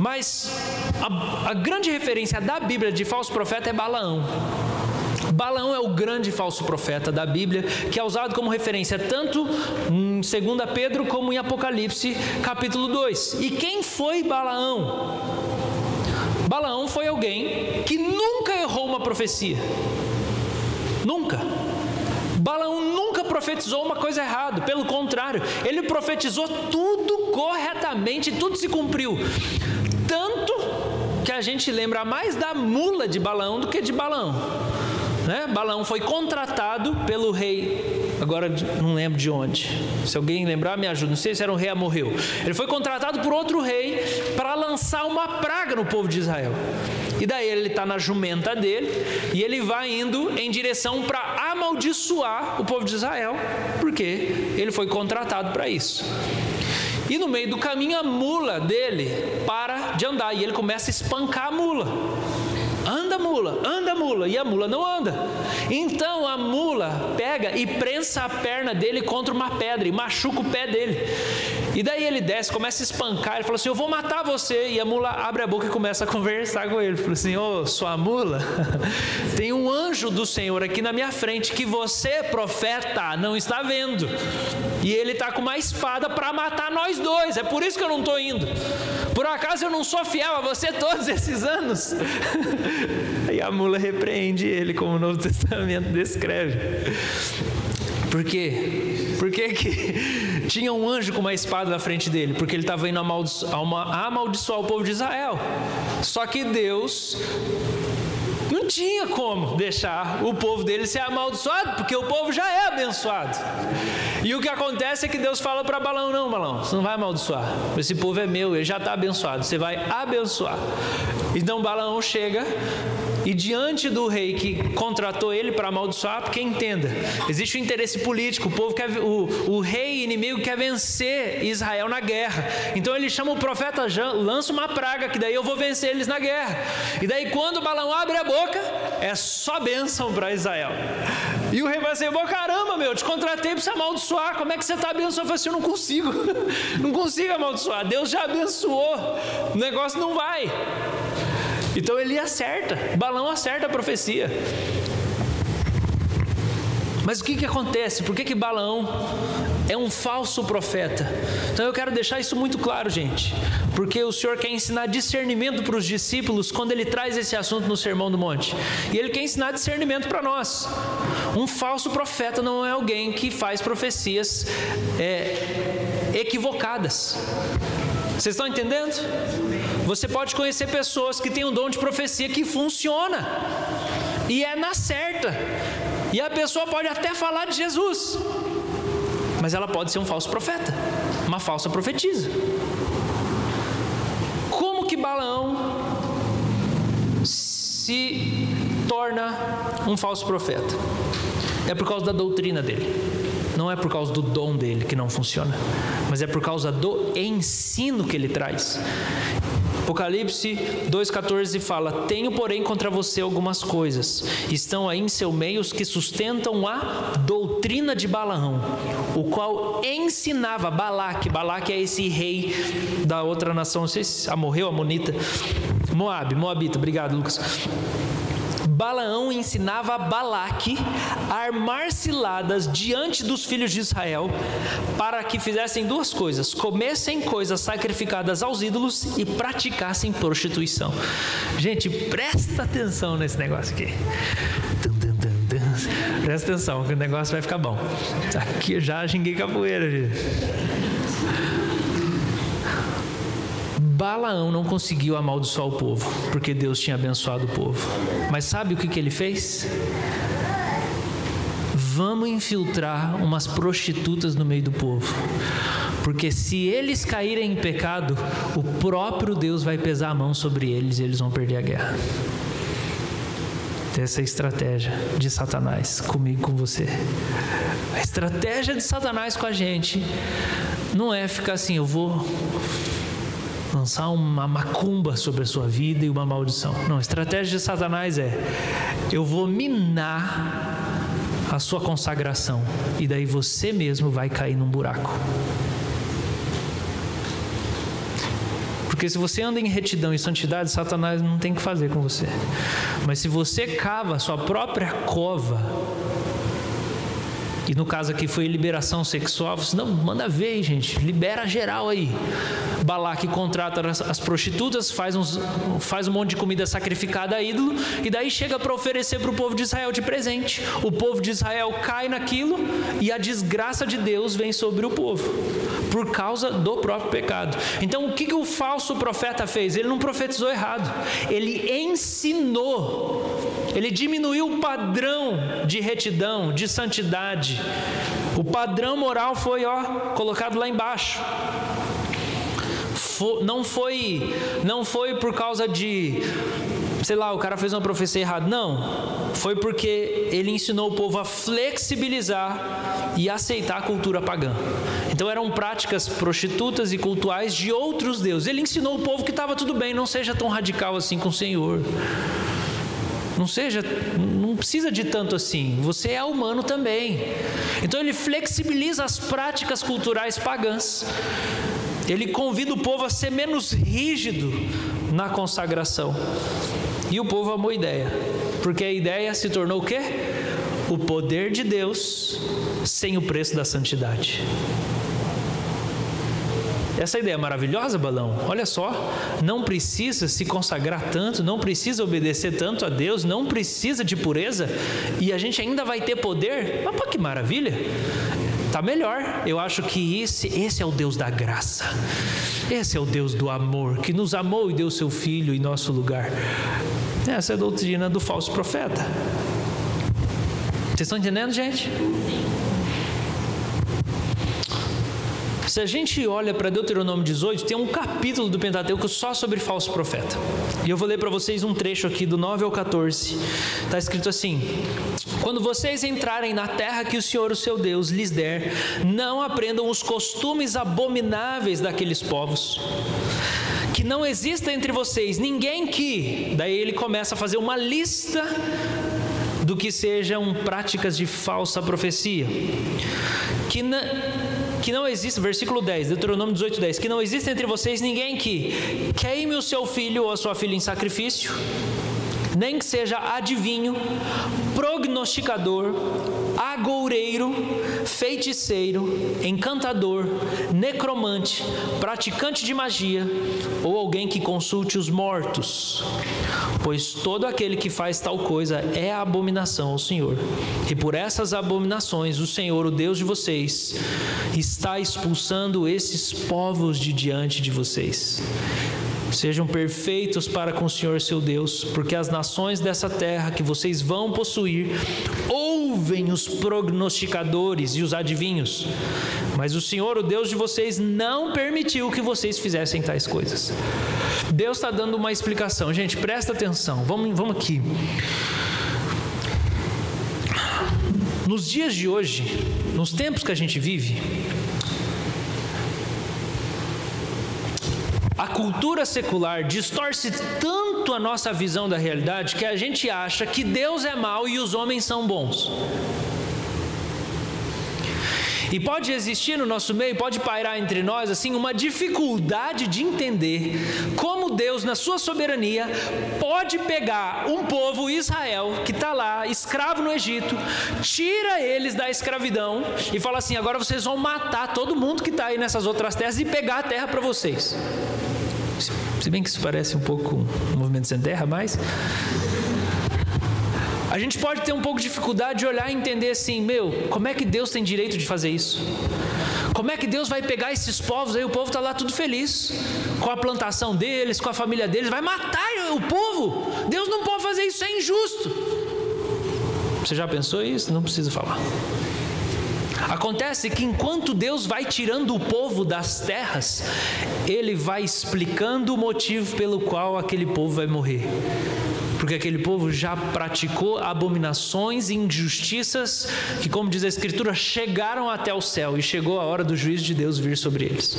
Mas a, a grande referência da Bíblia de falso profeta é Balaão. Balaão é o grande falso profeta da Bíblia, que é usado como referência tanto em 2 Pedro como em Apocalipse, capítulo 2. E quem foi Balaão? Balaão foi alguém que uma profecia. Nunca. Balaão nunca profetizou uma coisa errada, pelo contrário, ele profetizou tudo corretamente, tudo se cumpriu. Tanto que a gente lembra mais da mula de Balaão do que de Balaão. Né? Balaão foi contratado pelo rei, agora não lembro de onde. Se alguém lembrar, me ajuda. Não sei se era um rei morreu. Ele foi contratado por outro rei para lançar uma praga no povo de Israel. E daí ele está na jumenta dele e ele vai indo em direção para amaldiçoar o povo de Israel, porque ele foi contratado para isso. E no meio do caminho a mula dele para de andar e ele começa a espancar a mula. Anda mula, anda mula, e a mula não anda. Então a mula pega e prensa a perna dele contra uma pedra e machuca o pé dele. E daí ele desce, começa a espancar, ele fala assim: Eu vou matar você. E a mula abre a boca e começa a conversar com ele. Fala assim: Ô, oh, sua mula, tem um anjo do Senhor aqui na minha frente que você, profeta, não está vendo. E ele está com uma espada para matar nós dois. É por isso que eu não estou indo. Por acaso eu não sou fiel a você todos esses anos? E a mula repreende ele, como o Novo Testamento descreve. Por quê? Por que, que tinha um anjo com uma espada na frente dele? Porque ele estava indo amaldiçoar, amaldiçoar o povo de Israel. Só que Deus tinha como deixar o povo dele ser amaldiçoado, porque o povo já é abençoado. E o que acontece é que Deus fala para Balão: não, Balão, você não vai amaldiçoar. Esse povo é meu, ele já está abençoado, você vai abençoar. Então Balão chega e diante do rei que contratou ele para amaldiçoar, porque entenda, existe um interesse político, o povo quer, o, o rei inimigo quer vencer Israel na guerra. Então ele chama o profeta, lança uma praga, que daí eu vou vencer eles na guerra. E daí quando Balão abre a boca, é só bênção para Israel. E o rei vai dizer: caramba, meu, te contratei para você amaldiçoar. Como é que você está abençoando? Eu assim: eu não consigo, não consigo amaldiçoar. Deus já abençoou, o negócio não vai. Então ele acerta, Balão acerta a profecia. Mas o que, que acontece? Por que, que Balaão é um falso profeta? Então eu quero deixar isso muito claro, gente, porque o Senhor quer ensinar discernimento para os discípulos quando ele traz esse assunto no Sermão do Monte. E ele quer ensinar discernimento para nós. Um falso profeta não é alguém que faz profecias é, equivocadas. Vocês estão entendendo? Você pode conhecer pessoas que têm um dom de profecia que funciona e é na certa. E a pessoa pode até falar de Jesus, mas ela pode ser um falso profeta, uma falsa profetisa. Como que Balaão se torna um falso profeta? É por causa da doutrina dele. Não é por causa do dom dele que não funciona, mas é por causa do ensino que ele traz. Apocalipse 2,14 fala: Tenho, porém, contra você algumas coisas. Estão aí em seu meio os que sustentam a doutrina de Balaão, o qual ensinava Balaque. Balaque é esse rei da outra nação, não sei se morreu, Monita. Moab, Moabita, obrigado, Lucas Balaão ensinava a Balaque a armar ciladas diante dos filhos de Israel para que fizessem duas coisas: comessem coisas sacrificadas aos ídolos e praticassem prostituição. Gente, presta atenção nesse negócio aqui. Presta atenção, que o negócio vai ficar bom. Aqui eu já xinguei capoeira, gente. Balaão não conseguiu amaldiçoar o povo, porque Deus tinha abençoado o povo. Mas sabe o que, que ele fez? Vamos infiltrar umas prostitutas no meio do povo. Porque se eles caírem em pecado, o próprio Deus vai pesar a mão sobre eles e eles vão perder a guerra. Essa é a estratégia de Satanás comigo, com você. A estratégia de Satanás com a gente não é ficar assim, eu vou lançar uma macumba sobre a sua vida e uma maldição. Não, a estratégia de Satanás é: eu vou minar a sua consagração e daí você mesmo vai cair num buraco. Porque se você anda em retidão e santidade, Satanás não tem o que fazer com você. Mas se você cava a sua própria cova, e no caso aqui foi liberação sexual, você não, manda ver, gente, libera geral aí. Balaque contrata as, as prostitutas, faz, uns, faz um monte de comida sacrificada a ídolo, e daí chega para oferecer para o povo de Israel de presente. O povo de Israel cai naquilo e a desgraça de Deus vem sobre o povo, por causa do próprio pecado. Então o que, que o falso profeta fez? Ele não profetizou errado, ele ensinou, ele diminuiu o padrão de retidão, de santidade o padrão moral foi ó, colocado lá embaixo. não foi, não foi por causa de, sei lá, o cara fez uma profecia errada. Não, foi porque ele ensinou o povo a flexibilizar e aceitar a cultura pagã. Então eram práticas prostitutas e cultuais de outros deuses. Ele ensinou o povo que estava tudo bem, não seja tão radical assim com o Senhor. Não seja, não precisa de tanto assim. Você é humano também. Então ele flexibiliza as práticas culturais pagãs. Ele convida o povo a ser menos rígido na consagração. E o povo amou a ideia, porque a ideia se tornou o quê? O poder de Deus sem o preço da santidade. Essa ideia é maravilhosa, Balão. Olha só, não precisa se consagrar tanto, não precisa obedecer tanto a Deus, não precisa de pureza e a gente ainda vai ter poder. Mas pô, que maravilha! Tá melhor. Eu acho que esse, esse é o Deus da graça. Esse é o Deus do amor, que nos amou e deu seu filho em nosso lugar. Essa é a doutrina do falso profeta. Vocês estão entendendo, gente? Se a gente olha para Deuteronômio 18, tem um capítulo do Pentateuco só sobre falso profeta. E eu vou ler para vocês um trecho aqui do 9 ao 14. Está escrito assim: Quando vocês entrarem na terra que o Senhor, o seu Deus, lhes der, não aprendam os costumes abomináveis daqueles povos que não exista entre vocês ninguém que. Daí ele começa a fazer uma lista do que sejam práticas de falsa profecia. Que, na, que não existe, versículo 10, Deuteronômio 18, 10, que não existe entre vocês ninguém que queime o seu filho ou a sua filha em sacrifício, nem que seja adivinho, prognosticador, agoureiro, feiticeiro, encantador, necromante, praticante de magia ou alguém que consulte os mortos. Pois todo aquele que faz tal coisa é abominação ao Senhor. E por essas abominações, o Senhor, o Deus de vocês, está expulsando esses povos de diante de vocês. Sejam perfeitos para com o Senhor seu Deus, porque as nações dessa terra que vocês vão possuir ouvem os prognosticadores e os adivinhos, mas o Senhor, o Deus de vocês, não permitiu que vocês fizessem tais coisas. Deus está dando uma explicação, gente, presta atenção, vamos, vamos aqui. Nos dias de hoje, nos tempos que a gente vive, cultura secular distorce tanto a nossa visão da realidade que a gente acha que Deus é mau e os homens são bons. E pode existir no nosso meio, pode pairar entre nós assim uma dificuldade de entender como Deus, na sua soberania, pode pegar um povo Israel que está lá, escravo no Egito, tira eles da escravidão e fala assim: agora vocês vão matar todo mundo que está aí nessas outras terras e pegar a terra para vocês. Se bem que isso parece um pouco um movimento sem terra, mas a gente pode ter um pouco de dificuldade de olhar e entender assim, meu, como é que Deus tem direito de fazer isso? Como é que Deus vai pegar esses povos aí? O povo está lá tudo feliz com a plantação deles, com a família deles, vai matar o povo. Deus não pode fazer isso, é injusto. Você já pensou isso? Não precisa falar. Acontece que enquanto Deus vai tirando o povo das terras, ele vai explicando o motivo pelo qual aquele povo vai morrer. Porque aquele povo já praticou abominações e injustiças que, como diz a Escritura, chegaram até o céu e chegou a hora do juízo de Deus vir sobre eles.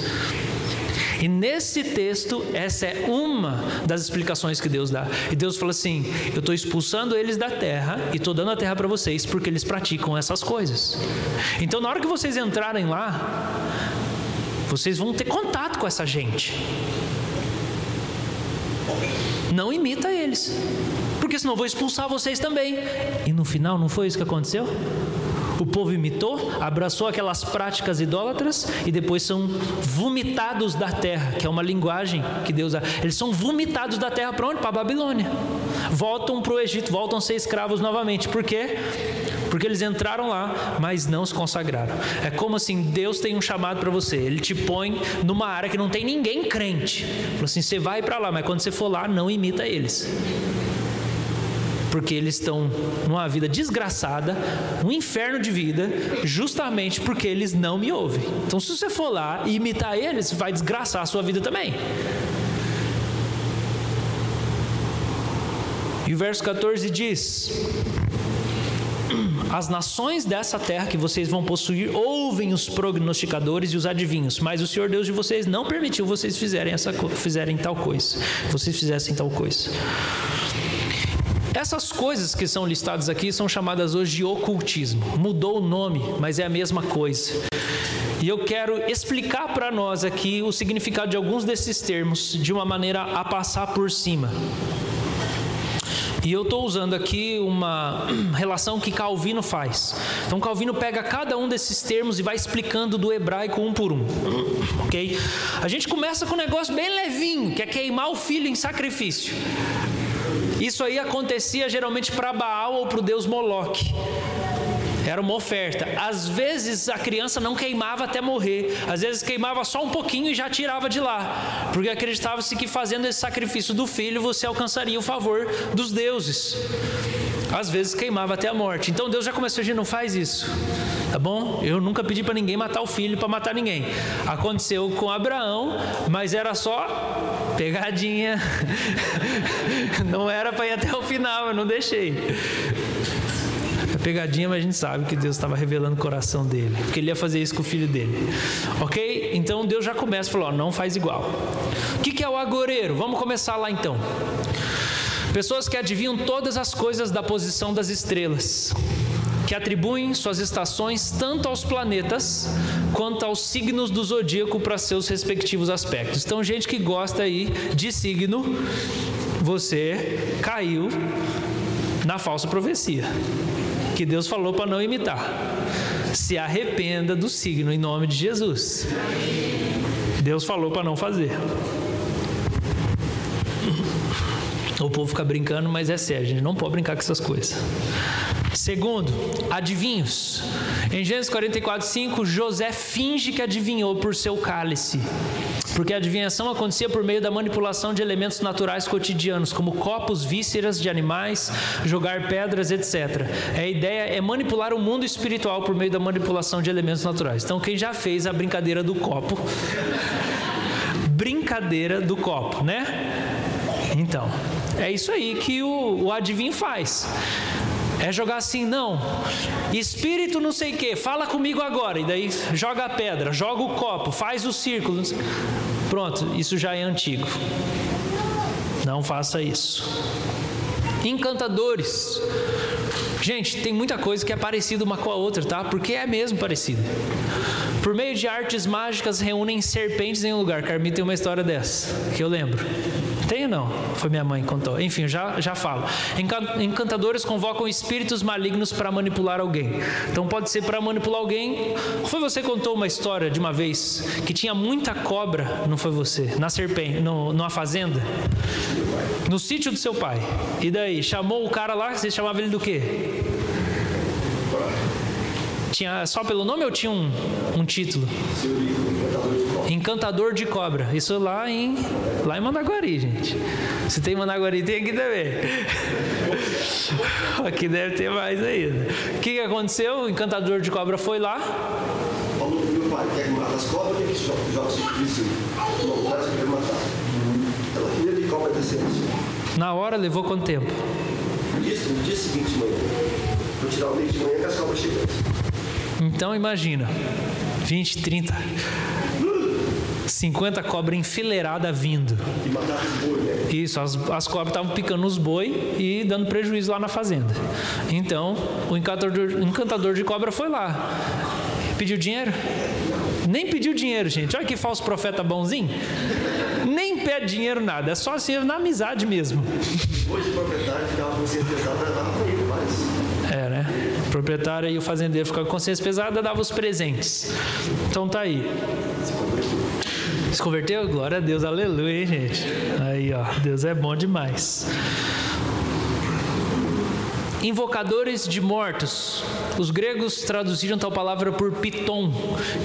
E nesse texto, essa é uma das explicações que Deus dá. E Deus fala assim: Eu estou expulsando eles da terra e estou dando a terra para vocês porque eles praticam essas coisas. Então, na hora que vocês entrarem lá, vocês vão ter contato com essa gente. Não imita eles, porque senão vou expulsar vocês também. E no final, não foi isso que aconteceu? O povo imitou, abraçou aquelas práticas idólatras e depois são vomitados da terra, que é uma linguagem que Deus. Eles são vomitados da terra para onde? Para a Babilônia. Voltam para o Egito, voltam a ser escravos novamente. Por quê? Porque eles entraram lá, mas não se consagraram. É como assim, Deus tem um chamado para você. Ele te põe numa área que não tem ninguém crente. Fala assim, você vai para lá, mas quando você for lá, não imita eles porque eles estão numa vida desgraçada, um inferno de vida, justamente porque eles não me ouvem. Então, se você for lá e imitar eles, vai desgraçar a sua vida também. E o verso 14 diz: As nações dessa terra que vocês vão possuir ouvem os prognosticadores e os adivinhos, mas o Senhor Deus de vocês não permitiu vocês fizerem, essa, fizerem tal coisa. Vocês fizessem tal coisa. Essas coisas que são listadas aqui são chamadas hoje de ocultismo. Mudou o nome, mas é a mesma coisa. E eu quero explicar para nós aqui o significado de alguns desses termos de uma maneira a passar por cima. E eu estou usando aqui uma relação que Calvino faz. Então, Calvino pega cada um desses termos e vai explicando do hebraico um por um. Ok? A gente começa com um negócio bem levinho, que é queimar o filho em sacrifício. Isso aí acontecia geralmente para Baal ou para o deus Moloque. Era uma oferta. Às vezes a criança não queimava até morrer. Às vezes queimava só um pouquinho e já tirava de lá. Porque acreditava-se que fazendo esse sacrifício do filho você alcançaria o favor dos deuses. Às vezes queimava até a morte. Então Deus já começou a dizer: não faz isso. Tá bom? Eu nunca pedi para ninguém matar o filho para matar ninguém. Aconteceu com Abraão, mas era só pegadinha. Não era para ir até o final, eu não deixei. É pegadinha, mas a gente sabe que Deus estava revelando o coração dele, porque ele ia fazer isso com o filho dele. Ok? Então Deus já começa a falar: não faz igual. O que, que é o agoreiro? Vamos começar lá então. Pessoas que adivinham todas as coisas da posição das estrelas que atribuem suas estações tanto aos planetas quanto aos signos do zodíaco para seus respectivos aspectos. Então, gente que gosta aí de signo, você caiu na falsa profecia que Deus falou para não imitar. Se arrependa do signo em nome de Jesus. Deus falou para não fazer. O povo fica brincando, mas é sério, a gente não pode brincar com essas coisas. Segundo, adivinhos. Em Gênesis 44, 5, José finge que adivinhou por seu cálice. Porque a adivinhação acontecia por meio da manipulação de elementos naturais cotidianos, como copos, vísceras de animais, jogar pedras, etc. A ideia é manipular o mundo espiritual por meio da manipulação de elementos naturais. Então, quem já fez a brincadeira do copo? brincadeira do copo, né? Então, é isso aí que o, o adivinho faz. É jogar assim, não. Espírito não sei o que, fala comigo agora. E daí joga a pedra, joga o copo, faz o círculo. Pronto, isso já é antigo. Não faça isso. Encantadores. Gente, tem muita coisa que é parecida uma com a outra, tá? Porque é mesmo parecido. Por meio de artes mágicas, reúnem serpentes em um lugar. Carmi tem uma história dessa, que eu lembro. Tem ou não? Foi minha mãe que contou. Enfim, já, já falo. Encantadores convocam espíritos malignos para manipular alguém. Então pode ser para manipular alguém. Foi você que contou uma história de uma vez que tinha muita cobra, não foi você? Na serpente, no, numa fazenda? No sítio do seu pai. E daí? Chamou o cara lá, você chamava ele do quê? Tinha só pelo nome ou tinha um, um título? Encantador de cobra. Isso lá em lá em Managuari, gente. Se tem Managuari, tem aqui também. Aqui deve ter mais ainda. O que, que aconteceu? O encantador de cobra foi lá. Falou pro meu pai, quer matar as cobras, quer que joga se disse, não, parece que quer matar. Ela queria de cobra decente. Na hora levou quanto tempo? Isso, no dia seguinte de manhã. Vou tirar o leite de manhã com as cobras chegando. Então imagina, 20, 30, 50 cobras enfileiradas vindo. Isso, as, as cobras estavam picando os boi e dando prejuízo lá na fazenda. Então, o encantador, de cobra foi lá. Pediu dinheiro? Nem pediu dinheiro, gente. Olha que falso profeta bonzinho. Nem pede dinheiro, nada. É só assim, na amizade mesmo. Proprietário ficava com para ele, proprietário e o fazendeiro ficavam com consciência pesada, dava os presentes. Então tá aí. Se converteu? Glória a Deus, aleluia, hein, gente? Aí, ó, Deus é bom demais. Invocadores de mortos. Os gregos traduziram tal palavra por piton,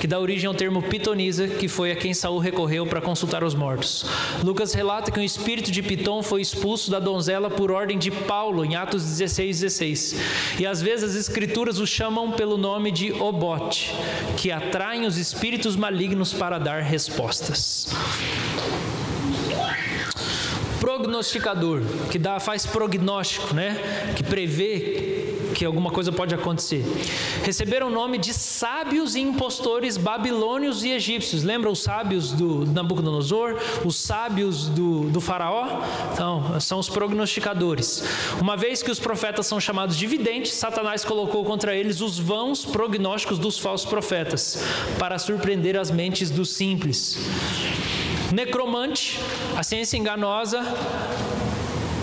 que dá origem ao termo pitonisa, que foi a quem Saul recorreu para consultar os mortos. Lucas relata que o espírito de Piton foi expulso da donzela por ordem de Paulo, em Atos 16, 16. E às vezes as escrituras o chamam pelo nome de obote, que atraem os espíritos malignos para dar respostas prognosticador, que dá, faz prognóstico, né? Que prevê que alguma coisa pode acontecer. Receberam o nome de sábios e impostores babilônios e egípcios. Lembra os sábios do Nabucodonosor? Os sábios do, do faraó? Então, são os prognosticadores. Uma vez que os profetas são chamados de videntes, Satanás colocou contra eles os vãos prognósticos dos falsos profetas, para surpreender as mentes dos simples. Necromante, a ciência enganosa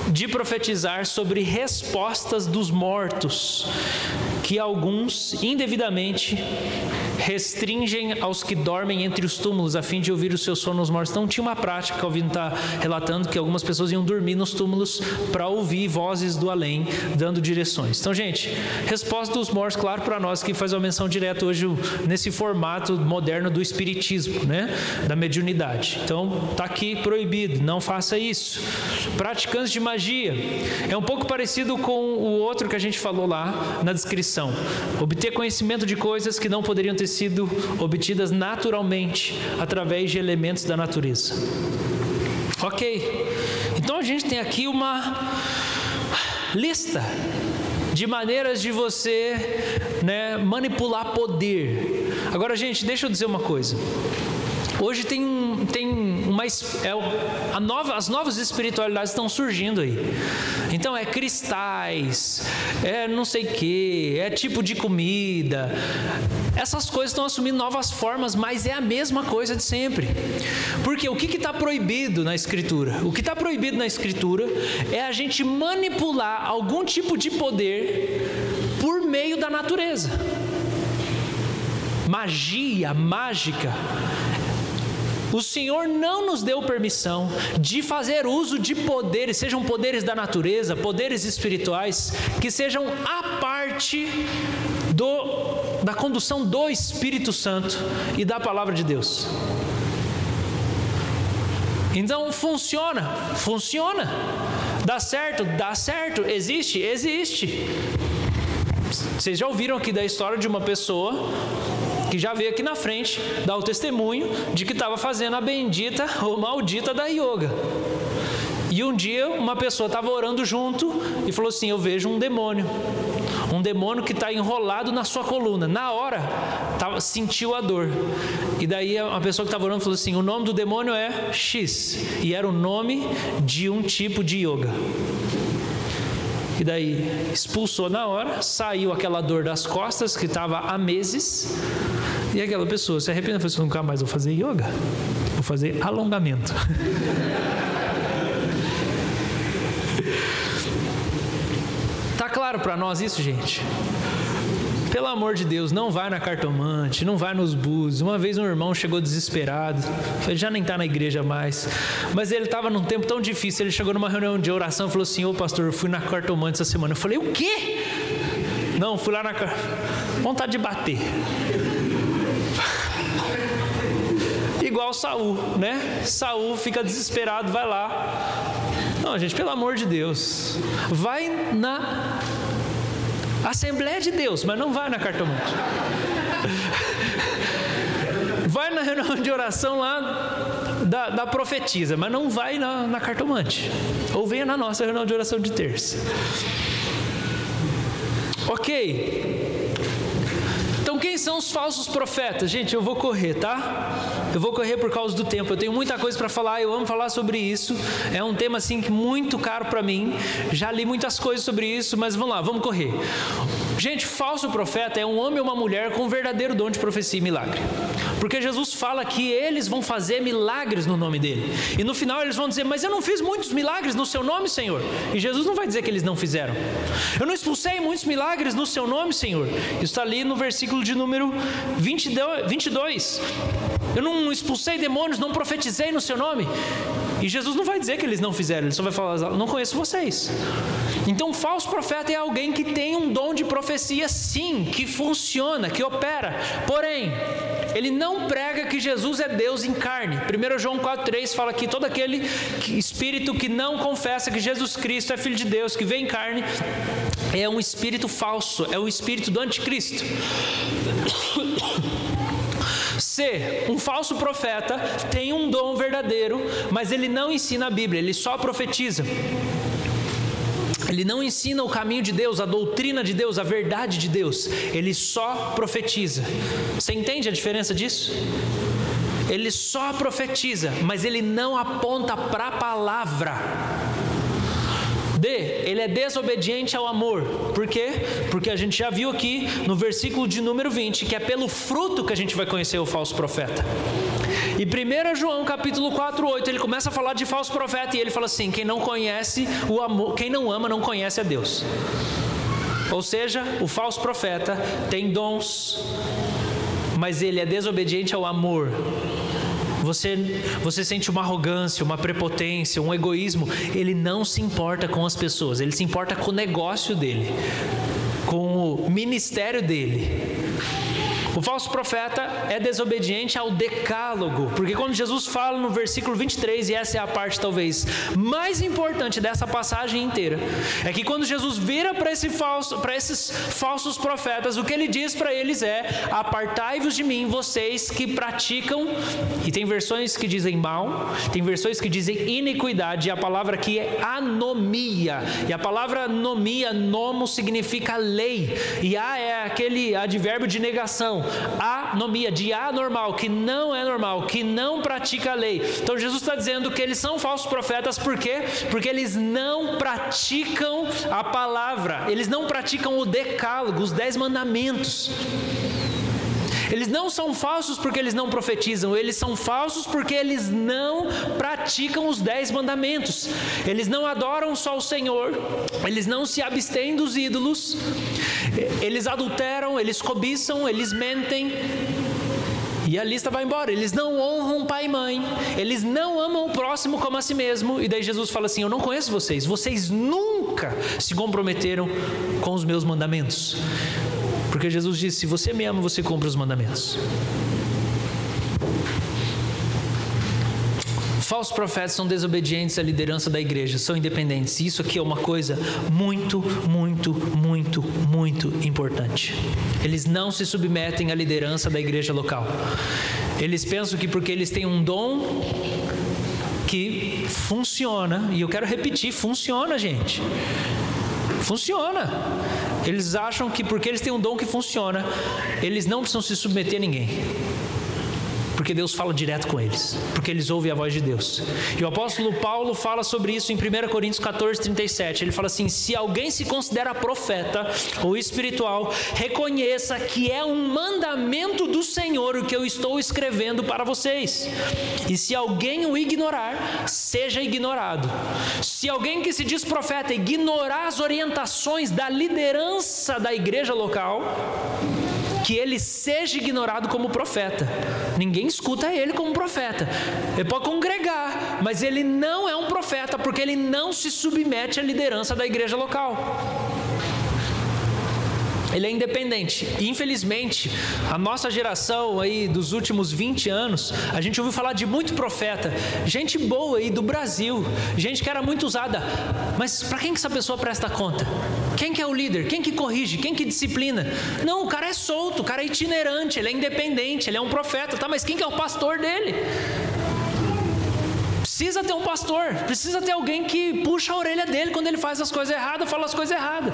de profetizar sobre respostas dos mortos, que alguns indevidamente restringem aos que dormem entre os túmulos a fim de ouvir o seu sono nos mortos. Então tinha uma prática que Calvino está relatando que algumas pessoas iam dormir nos túmulos para ouvir vozes do além dando direções. Então, gente, resposta dos mortos, claro, para nós que faz uma menção direta hoje nesse formato moderno do espiritismo, né, da mediunidade. Então, tá aqui proibido, não faça isso. Praticantes de magia é um pouco parecido com o outro que a gente falou lá na descrição. Obter conhecimento de coisas que não poderiam ter sido obtidas naturalmente através de elementos da natureza. Ok, então a gente tem aqui uma lista de maneiras de você né, manipular poder. Agora, gente, deixa eu dizer uma coisa. Hoje tem, tem uma. É, nova, as novas espiritualidades estão surgindo aí. Então é cristais, é não sei o que, é tipo de comida. Essas coisas estão assumindo novas formas, mas é a mesma coisa de sempre. Porque o que está proibido na Escritura? O que está proibido na Escritura é a gente manipular algum tipo de poder por meio da natureza. Magia, mágica, o Senhor não nos deu permissão de fazer uso de poderes, sejam poderes da natureza, poderes espirituais, que sejam a parte do, da condução do Espírito Santo e da palavra de Deus. Então funciona, funciona. Dá certo, dá certo. Existe, existe. Vocês já ouviram aqui da história de uma pessoa que já veio aqui na frente dar o testemunho de que estava fazendo a bendita ou maldita da yoga. E um dia uma pessoa estava orando junto e falou assim: Eu vejo um demônio. Um demônio que está enrolado na sua coluna. Na hora, tava, sentiu a dor. E daí a pessoa que estava orando falou assim: O nome do demônio é X. E era o nome de um tipo de yoga. E daí expulsou na hora, saiu aquela dor das costas que estava há meses. E aquela pessoa se arrependeu e falou assim: nunca mais vou fazer yoga, vou fazer alongamento. tá claro para nós isso, gente? Pelo amor de Deus, não vai na cartomante, não vai nos búzios. Uma vez um irmão chegou desesperado, ele já nem está na igreja mais, mas ele estava num tempo tão difícil. Ele chegou numa reunião de oração e falou assim: Ô pastor, eu fui na cartomante essa semana. Eu falei: O quê? Não, fui lá na. Vontade de bater. Igual Saul, né? Saul fica desesperado, vai lá. Não, gente, pelo amor de Deus, vai na Assembleia de Deus, mas não vai na cartomante. Vai na reunião de oração lá da, da profetisa, mas não vai na, na cartomante. Ou venha na nossa reunião de oração de terça. Ok. Quem são os falsos profetas? Gente, eu vou correr, tá? Eu vou correr por causa do tempo. Eu tenho muita coisa para falar, eu amo falar sobre isso. É um tema assim muito caro para mim. Já li muitas coisas sobre isso, mas vamos lá, vamos correr. Gente, falso profeta é um homem ou uma mulher com verdadeiro dom de profecia e milagre. Porque Jesus fala que eles vão fazer milagres no nome dele. E no final eles vão dizer: Mas eu não fiz muitos milagres no seu nome, Senhor. E Jesus não vai dizer que eles não fizeram. Eu não expulsei muitos milagres no seu nome, Senhor. Isso está ali no versículo de número 22. Eu não expulsei demônios, não profetizei no seu nome. E Jesus não vai dizer que eles não fizeram, ele só vai falar: Não conheço vocês. Então, um falso profeta é alguém que tem um dom de profecia, sim, que funciona, que opera. Porém, ele não prega que Jesus é Deus em carne. 1 João 4,3 fala que todo aquele espírito que não confessa que Jesus Cristo é Filho de Deus, que vem em carne, é um espírito falso, é o espírito do anticristo. C. Um falso profeta tem um dom verdadeiro, mas ele não ensina a Bíblia, ele só profetiza. Ele não ensina o caminho de Deus, a doutrina de Deus, a verdade de Deus. Ele só profetiza. Você entende a diferença disso? Ele só profetiza, mas ele não aponta para a palavra. D, ele é desobediente ao amor. Por quê? Porque a gente já viu aqui no versículo de número 20 que é pelo fruto que a gente vai conhecer o falso profeta. E 1 João capítulo 4, 8, ele começa a falar de falso profeta e ele fala assim: quem não conhece o amor, quem não ama não conhece a Deus. Ou seja, o falso profeta tem dons, mas ele é desobediente ao amor. Você, você sente uma arrogância, uma prepotência, um egoísmo. Ele não se importa com as pessoas, ele se importa com o negócio dele, com o ministério dele. O falso profeta é desobediente ao decálogo, porque quando Jesus fala no versículo 23, e essa é a parte talvez mais importante dessa passagem inteira, é que quando Jesus vira para esse falso, para esses falsos profetas, o que ele diz para eles é: "Apartai-vos de mim, vocês que praticam", e tem versões que dizem mal, tem versões que dizem iniquidade, e a palavra aqui é anomia. E a palavra anomia, nomo significa lei, e a é aquele advérbio de negação. Anomia, de anormal, que não é normal, que não pratica a lei. Então Jesus está dizendo que eles são falsos profetas, por quê? Porque eles não praticam a palavra, eles não praticam o decálogo, os dez mandamentos. Eles não são falsos porque eles não profetizam, eles são falsos porque eles não praticam os dez mandamentos. Eles não adoram só o Senhor, eles não se abstêm dos ídolos, eles adulteram, eles cobiçam, eles mentem, e a lista vai embora. Eles não honram pai e mãe. Eles não amam o próximo como a si mesmo. E daí Jesus fala assim: Eu não conheço vocês. Vocês nunca se comprometeram com os meus mandamentos. Porque Jesus disse: se você me ama, você cumpre os mandamentos. Falsos profetas são desobedientes à liderança da igreja, são independentes. Isso aqui é uma coisa muito, muito, muito, muito importante. Eles não se submetem à liderança da igreja local. Eles pensam que porque eles têm um dom que funciona, e eu quero repetir: funciona, gente. Funciona. Eles acham que porque eles têm um dom que funciona, eles não precisam se submeter a ninguém. Porque Deus fala direto com eles, porque eles ouvem a voz de Deus. E o apóstolo Paulo fala sobre isso em 1 Coríntios 14, 37. Ele fala assim: se alguém se considera profeta ou espiritual, reconheça que é um mandamento do Senhor o que eu estou escrevendo para vocês. E se alguém o ignorar, seja ignorado. Se alguém que se diz profeta ignorar as orientações da liderança da igreja local, que ele seja ignorado como profeta. Ninguém escuta ele como profeta. Ele pode congregar, mas ele não é um profeta porque ele não se submete à liderança da igreja local. Ele é independente. E, infelizmente, a nossa geração aí dos últimos 20 anos, a gente ouviu falar de muito profeta, gente boa aí do Brasil, gente que era muito usada. Mas para quem que essa pessoa presta conta? Quem que é o líder? Quem que corrige? Quem que disciplina? Não, o cara é solto, o cara é itinerante, ele é independente, ele é um profeta, tá? Mas quem que é o pastor dele? Precisa ter um pastor, precisa ter alguém que puxa a orelha dele quando ele faz as coisas erradas, fala as coisas erradas.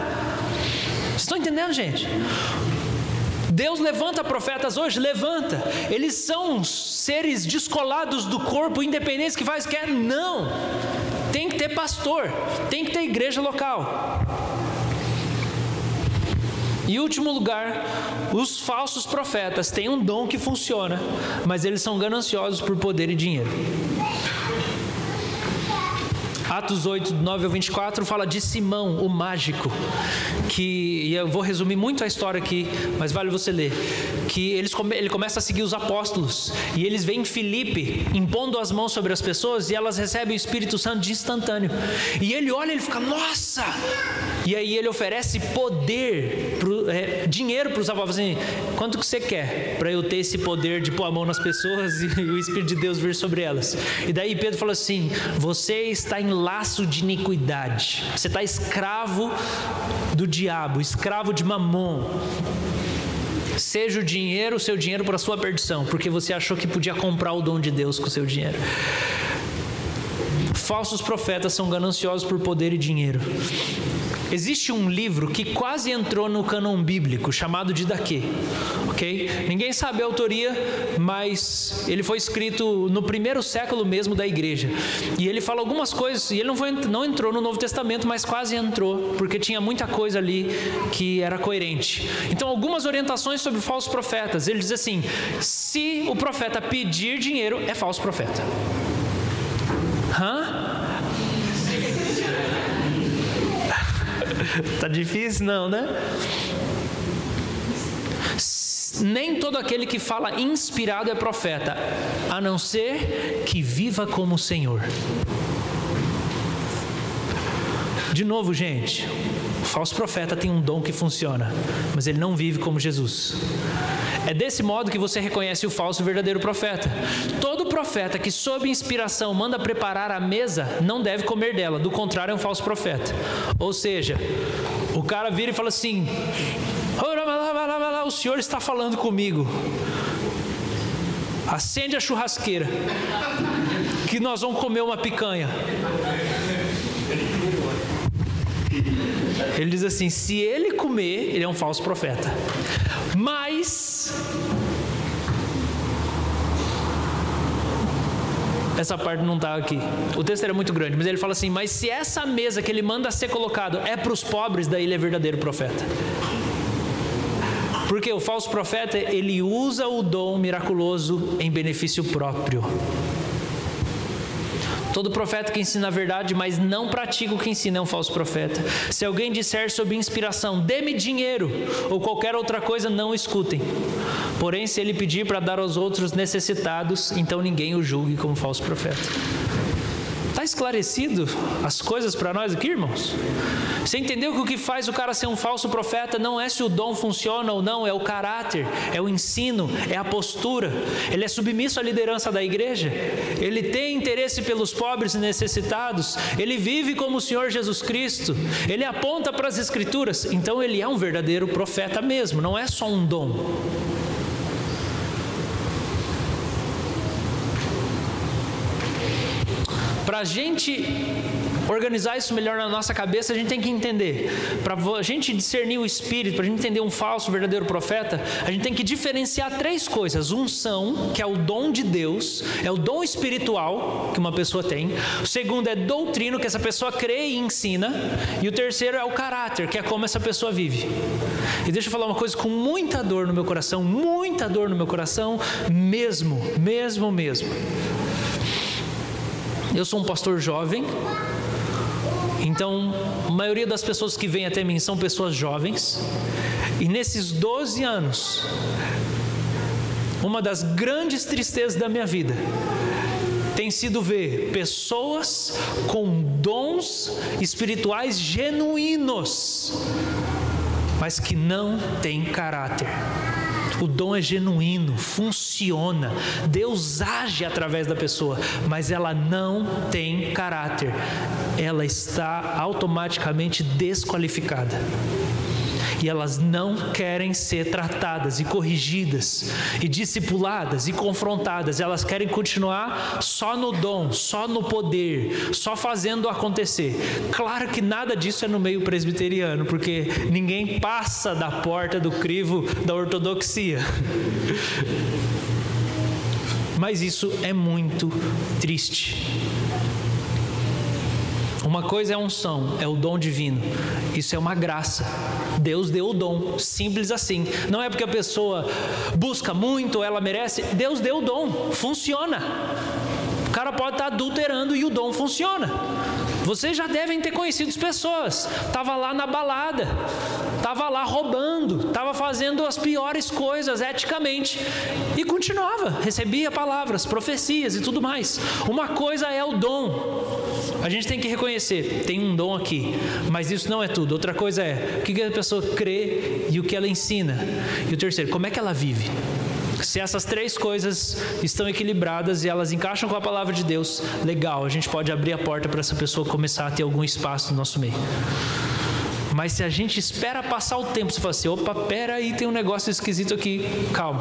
Vocês estão entendendo, gente? Deus levanta profetas hoje? Levanta. Eles são seres descolados do corpo, independentes que faz quer? Não. Tem que ter pastor, tem que ter igreja local. E último lugar, os falsos profetas têm um dom que funciona, mas eles são gananciosos por poder e dinheiro. Atos 8, 9 ao 24 fala de Simão, o mágico, que, e eu vou resumir muito a história aqui, mas vale você ler, que eles, ele começa a seguir os apóstolos, e eles veem Filipe impondo as mãos sobre as pessoas, e elas recebem o Espírito Santo de instantâneo, e ele olha e ele fica, nossa! E aí ele oferece poder, pro, é, dinheiro para os apóstolos, assim, quanto que você quer para eu ter esse poder de pôr a mão nas pessoas e o Espírito de Deus vir sobre elas? E daí Pedro fala assim, você está em laço de iniquidade. Você está escravo do diabo, escravo de mamon. Seja o dinheiro, o seu dinheiro para a sua perdição, porque você achou que podia comprar o dom de Deus com o seu dinheiro. Falsos profetas são gananciosos por poder e dinheiro. Existe um livro que quase entrou no cânon bíblico, chamado de Daquê, ok? Ninguém sabe a autoria, mas ele foi escrito no primeiro século mesmo da igreja. E ele fala algumas coisas, e ele não, foi, não entrou no Novo Testamento, mas quase entrou, porque tinha muita coisa ali que era coerente. Então, algumas orientações sobre falsos profetas. Ele diz assim: se o profeta pedir dinheiro, é falso profeta. Hã? tá difícil não, né? Nem todo aquele que fala inspirado é profeta, a não ser que viva como o Senhor. De novo, gente, o falso profeta tem um dom que funciona, mas ele não vive como Jesus. É desse modo que você reconhece o falso e o verdadeiro profeta. Todo profeta que, sob inspiração, manda preparar a mesa, não deve comer dela, do contrário, é um falso profeta. Ou seja, o cara vira e fala assim: O senhor está falando comigo. Acende a churrasqueira, que nós vamos comer uma picanha. Ele diz assim: se ele comer, ele é um falso profeta. Mas essa parte não está aqui. O texto era muito grande, mas ele fala assim: Mas se essa mesa que ele manda ser colocado é para os pobres, daí ele é verdadeiro profeta. Porque o falso profeta, ele usa o dom miraculoso em benefício próprio. Todo profeta que ensina a verdade, mas não pratica o que ensina, é um falso profeta. Se alguém disser sob inspiração, dê-me dinheiro, ou qualquer outra coisa, não escutem. Porém, se ele pedir para dar aos outros necessitados, então ninguém o julgue como falso profeta. Esclarecido as coisas para nós aqui, irmãos? Você entendeu que o que faz o cara ser um falso profeta não é se o dom funciona ou não, é o caráter, é o ensino, é a postura. Ele é submisso à liderança da igreja, ele tem interesse pelos pobres e necessitados, ele vive como o Senhor Jesus Cristo, ele aponta para as Escrituras, então ele é um verdadeiro profeta mesmo, não é só um dom. Para a gente organizar isso melhor na nossa cabeça, a gente tem que entender. Para a gente discernir o espírito, para a gente entender um falso, verdadeiro profeta, a gente tem que diferenciar três coisas: unção, que é o dom de Deus, é o dom espiritual que uma pessoa tem. O segundo é doutrino, que essa pessoa crê e ensina. E o terceiro é o caráter, que é como essa pessoa vive. E deixa eu falar uma coisa com muita dor no meu coração, muita dor no meu coração, mesmo, mesmo, mesmo. Eu sou um pastor jovem, então a maioria das pessoas que vêm até mim são pessoas jovens, e nesses 12 anos, uma das grandes tristezas da minha vida tem sido ver pessoas com dons espirituais genuínos, mas que não têm caráter. O dom é genuíno, funciona. Deus age através da pessoa, mas ela não tem caráter. Ela está automaticamente desqualificada e elas não querem ser tratadas e corrigidas e discipuladas e confrontadas, elas querem continuar só no dom, só no poder, só fazendo acontecer. Claro que nada disso é no meio presbiteriano, porque ninguém passa da porta do crivo da ortodoxia. Mas isso é muito triste. Uma coisa é unção, é o dom divino. Isso é uma graça. Deus deu o dom, simples assim. Não é porque a pessoa busca muito, ela merece. Deus deu o dom, funciona. O cara pode estar adulterando e o dom funciona. Vocês já devem ter conhecido pessoas. Tava lá na balada, tava lá roubando, tava fazendo as piores coisas eticamente e continuava, recebia palavras, profecias e tudo mais. Uma coisa é o dom. A gente tem que reconhecer, tem um dom aqui, mas isso não é tudo. Outra coisa é o que a pessoa crê e o que ela ensina. E o terceiro, como é que ela vive. Se essas três coisas estão equilibradas e elas encaixam com a palavra de Deus, legal, a gente pode abrir a porta para essa pessoa começar a ter algum espaço no nosso meio. Mas se a gente espera passar o tempo, você fala assim: opa, pera aí, tem um negócio esquisito aqui, calma,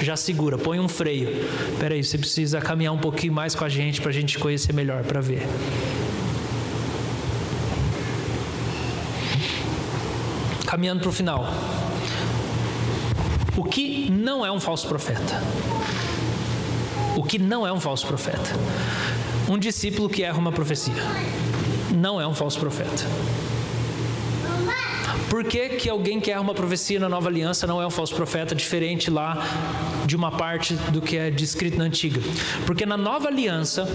já segura, põe um freio. Pera aí, você precisa caminhar um pouquinho mais com a gente para a gente conhecer melhor, para ver. Caminhando para o final. O que não é um falso profeta? O que não é um falso profeta? Um discípulo que erra uma profecia. Não é um falso profeta. Por que, que alguém que erra uma profecia na nova aliança não é um falso profeta, diferente lá de uma parte do que é descrito na antiga? Porque na nova aliança,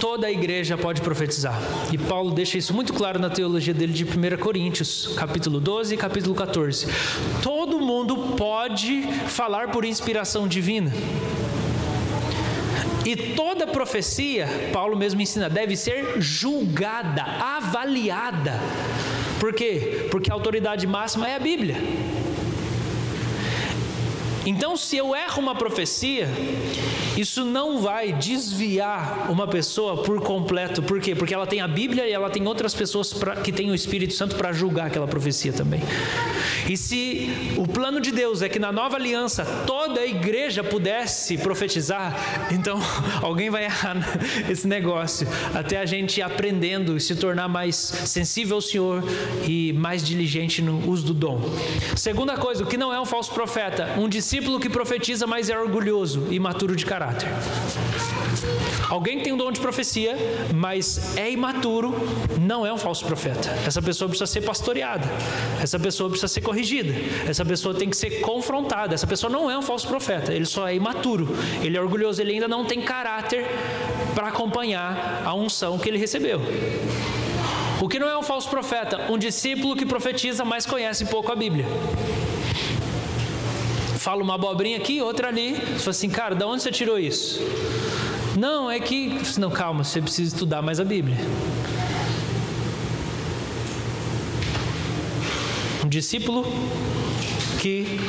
toda a igreja pode profetizar. E Paulo deixa isso muito claro na teologia dele de 1 Coríntios, capítulo 12 e capítulo 14. Todo mundo pode falar por inspiração divina. E toda profecia, Paulo mesmo ensina, deve ser julgada, avaliada. Por quê? Porque a autoridade máxima é a Bíblia. Então, se eu erro uma profecia Isso não vai desviar uma pessoa por completo. Por quê? Porque ela tem a Bíblia e ela tem outras pessoas pra, que têm o Espírito Santo para julgar aquela profecia também. E se o plano de Deus é que na nova aliança toda a igreja pudesse profetizar, então alguém vai errar esse negócio até a gente aprendendo e se tornar mais sensível ao Senhor e mais diligente no uso do dom. Segunda coisa, o que não é um falso profeta? Um discípulo que profetiza, mas é orgulhoso e imaturo de caráter. Alguém que tem um dom de profecia, mas é imaturo, não é um falso profeta. Essa pessoa precisa ser pastoreada. Essa pessoa precisa ser corrigida. Essa pessoa tem que ser confrontada. Essa pessoa não é um falso profeta, ele só é imaturo. Ele é orgulhoso, ele ainda não tem caráter para acompanhar a unção que ele recebeu. O que não é um falso profeta? Um discípulo que profetiza, mas conhece pouco a Bíblia fala uma abobrinha aqui, outra ali. Você fala assim, cara, de onde você tirou isso? Não, é que. Não, calma, você precisa estudar mais a Bíblia. Um discípulo que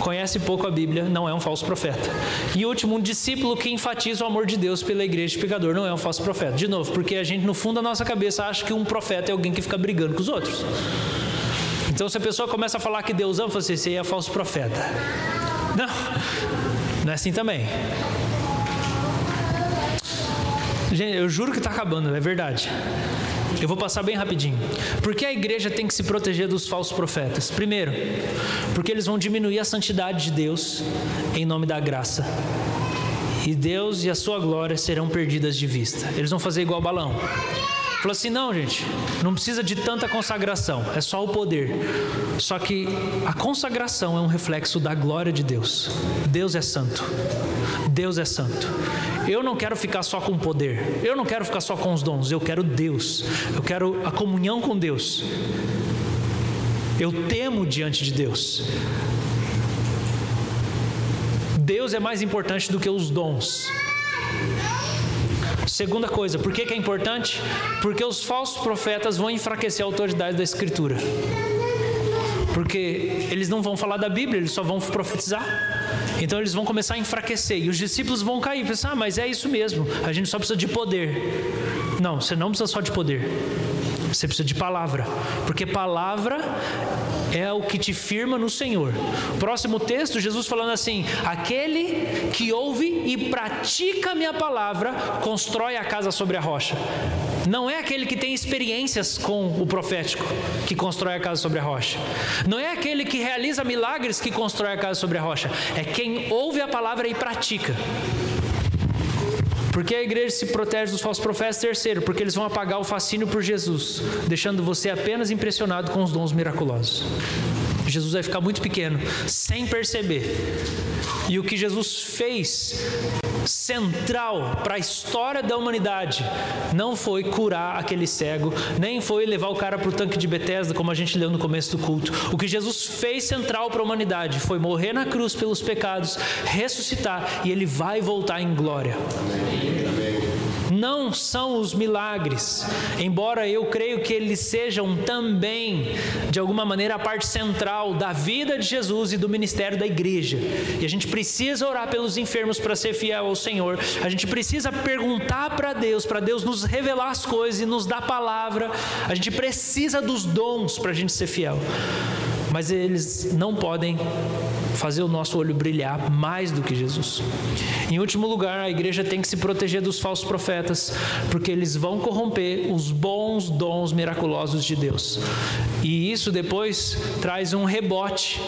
conhece pouco a Bíblia não é um falso profeta. E último, um discípulo que enfatiza o amor de Deus pela igreja de pecador não é um falso profeta. De novo, porque a gente, no fundo da nossa cabeça, acha que um profeta é alguém que fica brigando com os outros. Então, se a pessoa começa a falar que Deus ama você, você é falso profeta. Não, não é assim também. Gente, eu juro que está acabando, é verdade. Eu vou passar bem rapidinho. Por que a igreja tem que se proteger dos falsos profetas? Primeiro, porque eles vão diminuir a santidade de Deus em nome da graça. E Deus e a sua glória serão perdidas de vista. Eles vão fazer igual balão. Falou assim: não, gente, não precisa de tanta consagração, é só o poder. Só que a consagração é um reflexo da glória de Deus. Deus é santo. Deus é santo. Eu não quero ficar só com o poder, eu não quero ficar só com os dons, eu quero Deus, eu quero a comunhão com Deus. Eu temo diante de Deus. Deus é mais importante do que os dons. Segunda coisa, por que, que é importante? Porque os falsos profetas vão enfraquecer a autoridade da Escritura. Porque eles não vão falar da Bíblia, eles só vão profetizar. Então eles vão começar a enfraquecer e os discípulos vão cair, pensar, ah, mas é isso mesmo, a gente só precisa de poder. Não, você não precisa só de poder. Você precisa de palavra, porque palavra é o que te firma no Senhor. Próximo texto, Jesus falando assim: aquele que ouve e pratica a minha palavra, constrói a casa sobre a rocha. Não é aquele que tem experiências com o profético que constrói a casa sobre a rocha. Não é aquele que realiza milagres que constrói a casa sobre a rocha. É quem ouve a palavra e pratica. Porque a igreja se protege dos falsos profetas? Terceiro, porque eles vão apagar o fascínio por Jesus, deixando você apenas impressionado com os dons miraculosos. Jesus vai ficar muito pequeno, sem perceber. E o que Jesus fez central para a história da humanidade não foi curar aquele cego, nem foi levar o cara para o tanque de Betesda, como a gente leu no começo do culto. O que Jesus fez central para a humanidade foi morrer na cruz pelos pecados, ressuscitar e ele vai voltar em glória. Amém não são os milagres, embora eu creio que eles sejam também, de alguma maneira, a parte central da vida de Jesus e do ministério da igreja. E a gente precisa orar pelos enfermos para ser fiel ao Senhor, a gente precisa perguntar para Deus, para Deus nos revelar as coisas e nos dar palavra, a gente precisa dos dons para a gente ser fiel. Mas eles não podem fazer o nosso olho brilhar mais do que Jesus. Em último lugar, a igreja tem que se proteger dos falsos profetas, porque eles vão corromper os bons dons miraculosos de Deus. E isso depois traz um rebote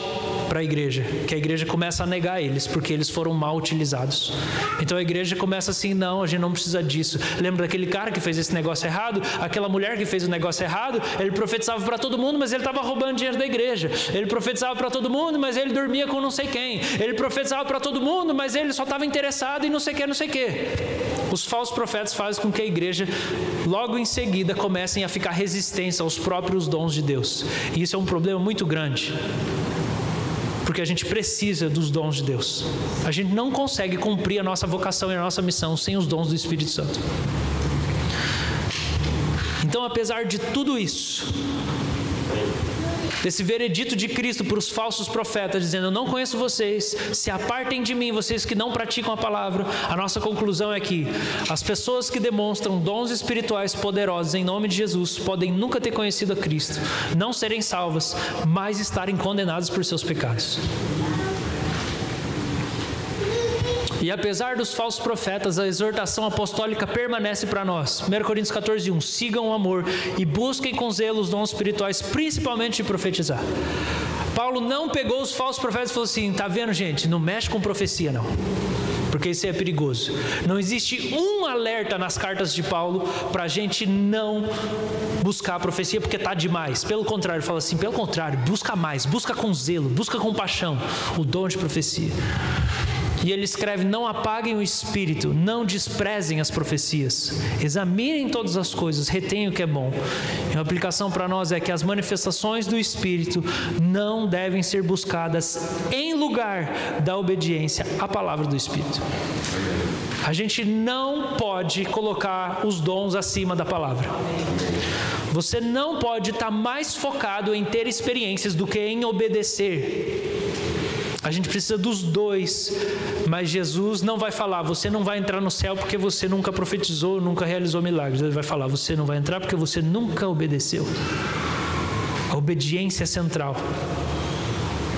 para a igreja, que a igreja começa a negar eles, porque eles foram mal utilizados. Então a igreja começa assim: não, a gente não precisa disso. Lembra daquele cara que fez esse negócio errado? Aquela mulher que fez o negócio errado? Ele profetizava para todo mundo, mas ele estava roubando dinheiro da igreja. Ele profetizava para todo mundo, mas ele dormia com não sei quem. Ele profetizava para todo mundo, mas ele só estava interessado em não sei o que, não sei o que. Os falsos profetas fazem com que a igreja, logo em seguida, comecem a ficar resistência aos próprios dons de Deus. E isso é um problema muito grande porque a gente precisa dos dons de Deus. A gente não consegue cumprir a nossa vocação e a nossa missão sem os dons do Espírito Santo. Então, apesar de tudo isso, desse veredito de Cristo para os falsos profetas, dizendo: Eu não conheço vocês, se apartem de mim, vocês que não praticam a palavra. A nossa conclusão é que as pessoas que demonstram dons espirituais poderosos em nome de Jesus podem nunca ter conhecido a Cristo, não serem salvas, mas estarem condenadas por seus pecados. E apesar dos falsos profetas, a exortação apostólica permanece para nós. 1 Coríntios 14, 1. Sigam o amor e busquem com zelo os dons espirituais, principalmente de profetizar. Paulo não pegou os falsos profetas e falou assim: tá vendo, gente? Não mexe com profecia, não porque isso é perigoso. Não existe um alerta nas cartas de Paulo para a gente não buscar a profecia porque está demais. Pelo contrário, fala assim: pelo contrário, busca mais, busca com zelo, busca com paixão o dom de profecia. E ele escreve: Não apaguem o espírito, não desprezem as profecias, examinem todas as coisas, retenham o que é bom. E a aplicação para nós é que as manifestações do espírito não devem ser buscadas em lugar da obediência à palavra do espírito. A gente não pode colocar os dons acima da palavra. Você não pode estar mais focado em ter experiências do que em obedecer. A gente precisa dos dois, mas Jesus não vai falar, você não vai entrar no céu porque você nunca profetizou, nunca realizou milagres. Ele vai falar, você não vai entrar porque você nunca obedeceu. A obediência é central.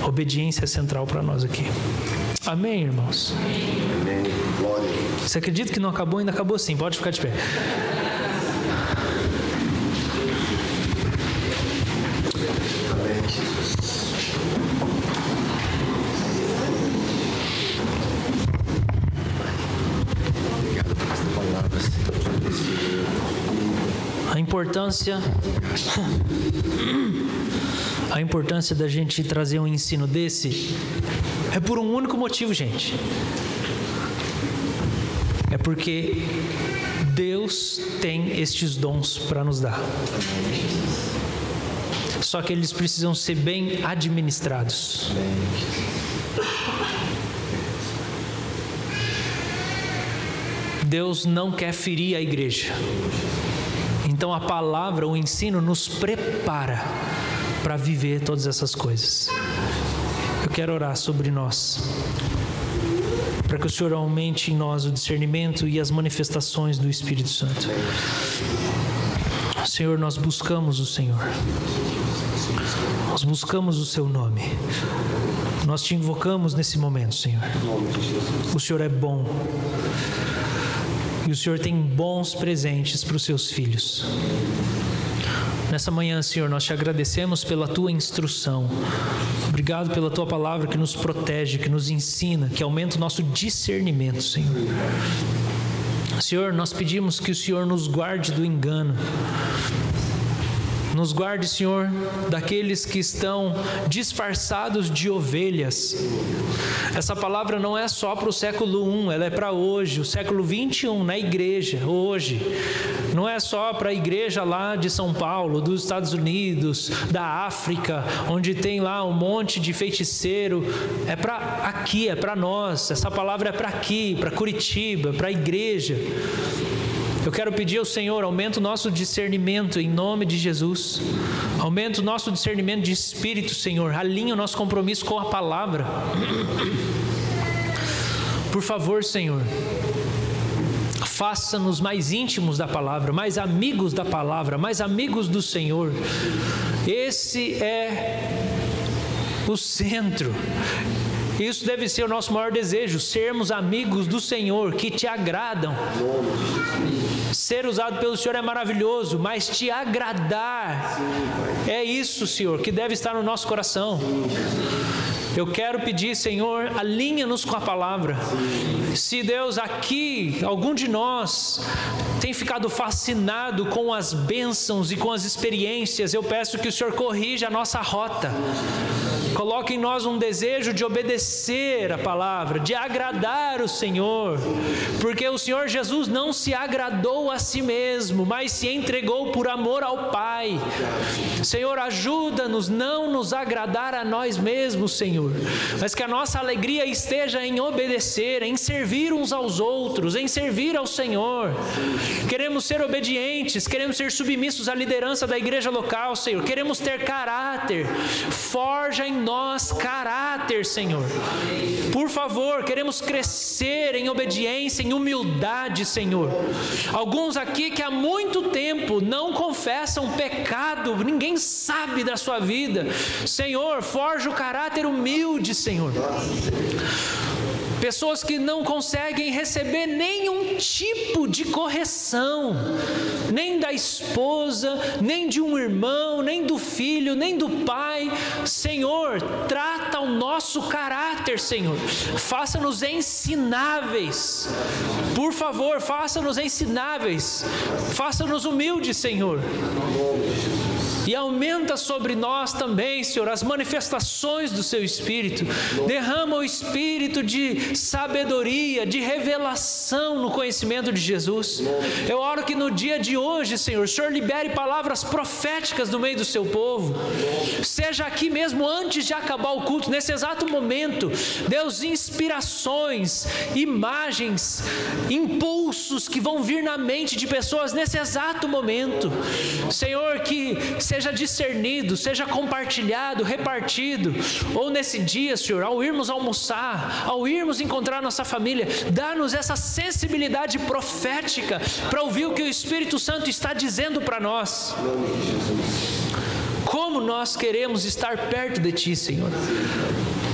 A obediência é central para nós aqui. Amém, irmãos? Amém. Glória. Você acredita que não acabou? Ainda acabou sim, pode ficar de pé. Importância a importância da gente trazer um ensino desse é por um único motivo, gente. É porque Deus tem estes dons para nos dar. Só que eles precisam ser bem administrados. Deus não quer ferir a igreja. Então a palavra, o ensino nos prepara para viver todas essas coisas. Eu quero orar sobre nós. Para que o Senhor aumente em nós o discernimento e as manifestações do Espírito Santo. Senhor, nós buscamos o Senhor. Nós buscamos o Seu nome. Nós te invocamos nesse momento, Senhor. O Senhor é bom. E o Senhor tem bons presentes para os seus filhos. Nessa manhã, Senhor, nós te agradecemos pela tua instrução. Obrigado pela tua palavra que nos protege, que nos ensina, que aumenta o nosso discernimento, Senhor. Senhor, nós pedimos que o Senhor nos guarde do engano. Nos guarde, Senhor, daqueles que estão disfarçados de ovelhas. Essa palavra não é só para o século I, ela é para hoje, o século 21, na igreja, hoje. Não é só para a igreja lá de São Paulo, dos Estados Unidos, da África, onde tem lá um monte de feiticeiro. É para aqui, é para nós. Essa palavra é para aqui, para Curitiba, para a igreja. Eu quero pedir ao Senhor, aumenta o nosso discernimento em nome de Jesus. Aumenta o nosso discernimento de espírito, Senhor. Alinha o nosso compromisso com a palavra. Por favor, Senhor. Faça-nos mais íntimos da palavra, mais amigos da palavra, mais amigos do Senhor. Esse é o centro. Isso deve ser o nosso maior desejo, sermos amigos do Senhor que te agradam. Ser usado pelo Senhor é maravilhoso, mas te agradar é isso, Senhor, que deve estar no nosso coração. Eu quero pedir, Senhor, alinha-nos com a palavra. Se Deus aqui, algum de nós, tem ficado fascinado com as bênçãos e com as experiências, eu peço que o Senhor corrija a nossa rota. Coloque em nós um desejo de obedecer a palavra, de agradar o Senhor, porque o Senhor Jesus não se agradou a si mesmo, mas se entregou por amor ao Pai. Senhor, ajuda-nos não nos agradar a nós mesmos, Senhor Senhor, mas que a nossa alegria esteja em obedecer, em servir uns aos outros, em servir ao Senhor. Queremos ser obedientes, queremos ser submissos à liderança da igreja local, Senhor. Queremos ter caráter. Forja em nós caráter, Senhor. Por favor, queremos crescer em obediência, em humildade, Senhor. Alguns aqui que há muito tempo não confessam pecado, ninguém sabe da sua vida. Senhor, forja o caráter humilde, Senhor. Pessoas que não conseguem receber nenhum tipo de correção, nem da esposa, nem de um irmão, nem do filho, nem do pai. Senhor, trata o nosso caráter, Senhor. Faça-nos ensináveis. Por favor, faça-nos ensináveis. Faça-nos humildes, Senhor. E aumenta sobre nós também, Senhor, as manifestações do Seu Espírito. Derrama o Espírito de sabedoria, de revelação no conhecimento de Jesus. Eu oro que no dia de hoje, Senhor, o Senhor libere palavras proféticas no meio do Seu povo. Seja aqui mesmo antes de acabar o culto, nesse exato momento, Deus, inspirações, imagens, impulsos que vão vir na mente de pessoas nesse exato momento. Senhor, que seja discernido, seja compartilhado, repartido, ou nesse dia, Senhor, ao irmos almoçar, ao irmos encontrar nossa família, dá-nos essa sensibilidade profética para ouvir o que o Espírito Santo está dizendo para nós. Como nós queremos estar perto de Ti, Senhor.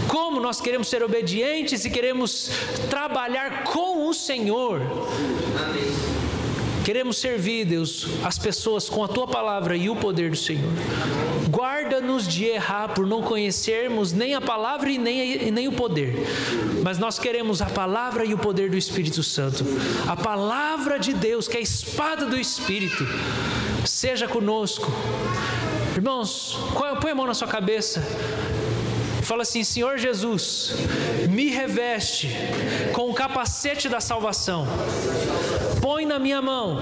Como nós queremos ser obedientes e queremos trabalhar com o Senhor. Queremos servir, Deus, as pessoas com a tua palavra e o poder do Senhor. Guarda-nos de errar por não conhecermos nem a palavra e nem, nem o poder. Mas nós queremos a palavra e o poder do Espírito Santo. A palavra de Deus, que é a espada do Espírito, seja conosco. Irmãos, põe a mão na sua cabeça. Fala assim: Senhor Jesus, me reveste com o capacete da salvação. Põe na minha mão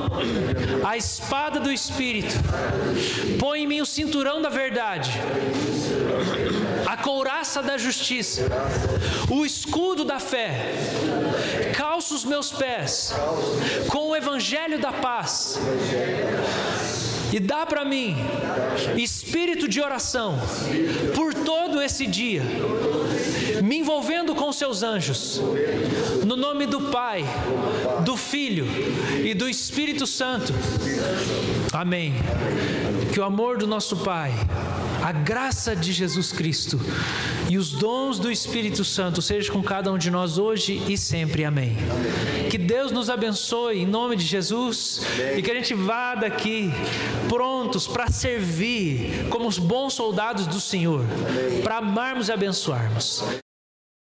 a espada do Espírito. Põe em mim o cinturão da verdade. A couraça da justiça. O escudo da fé. Calço os meus pés com o evangelho da paz e dá para mim espírito de oração por todo esse dia, me envolvendo com seus anjos, no nome do Pai, do Filho e do Espírito Santo. Amém. Que o amor do nosso Pai, a graça de Jesus Cristo e os dons do Espírito Santo sejam com cada um de nós hoje e sempre. Amém. Que Deus nos abençoe em nome de Jesus e que a gente vá daqui prontos para servir como os bons soldados do Senhor, para amarmos e abençoarmos.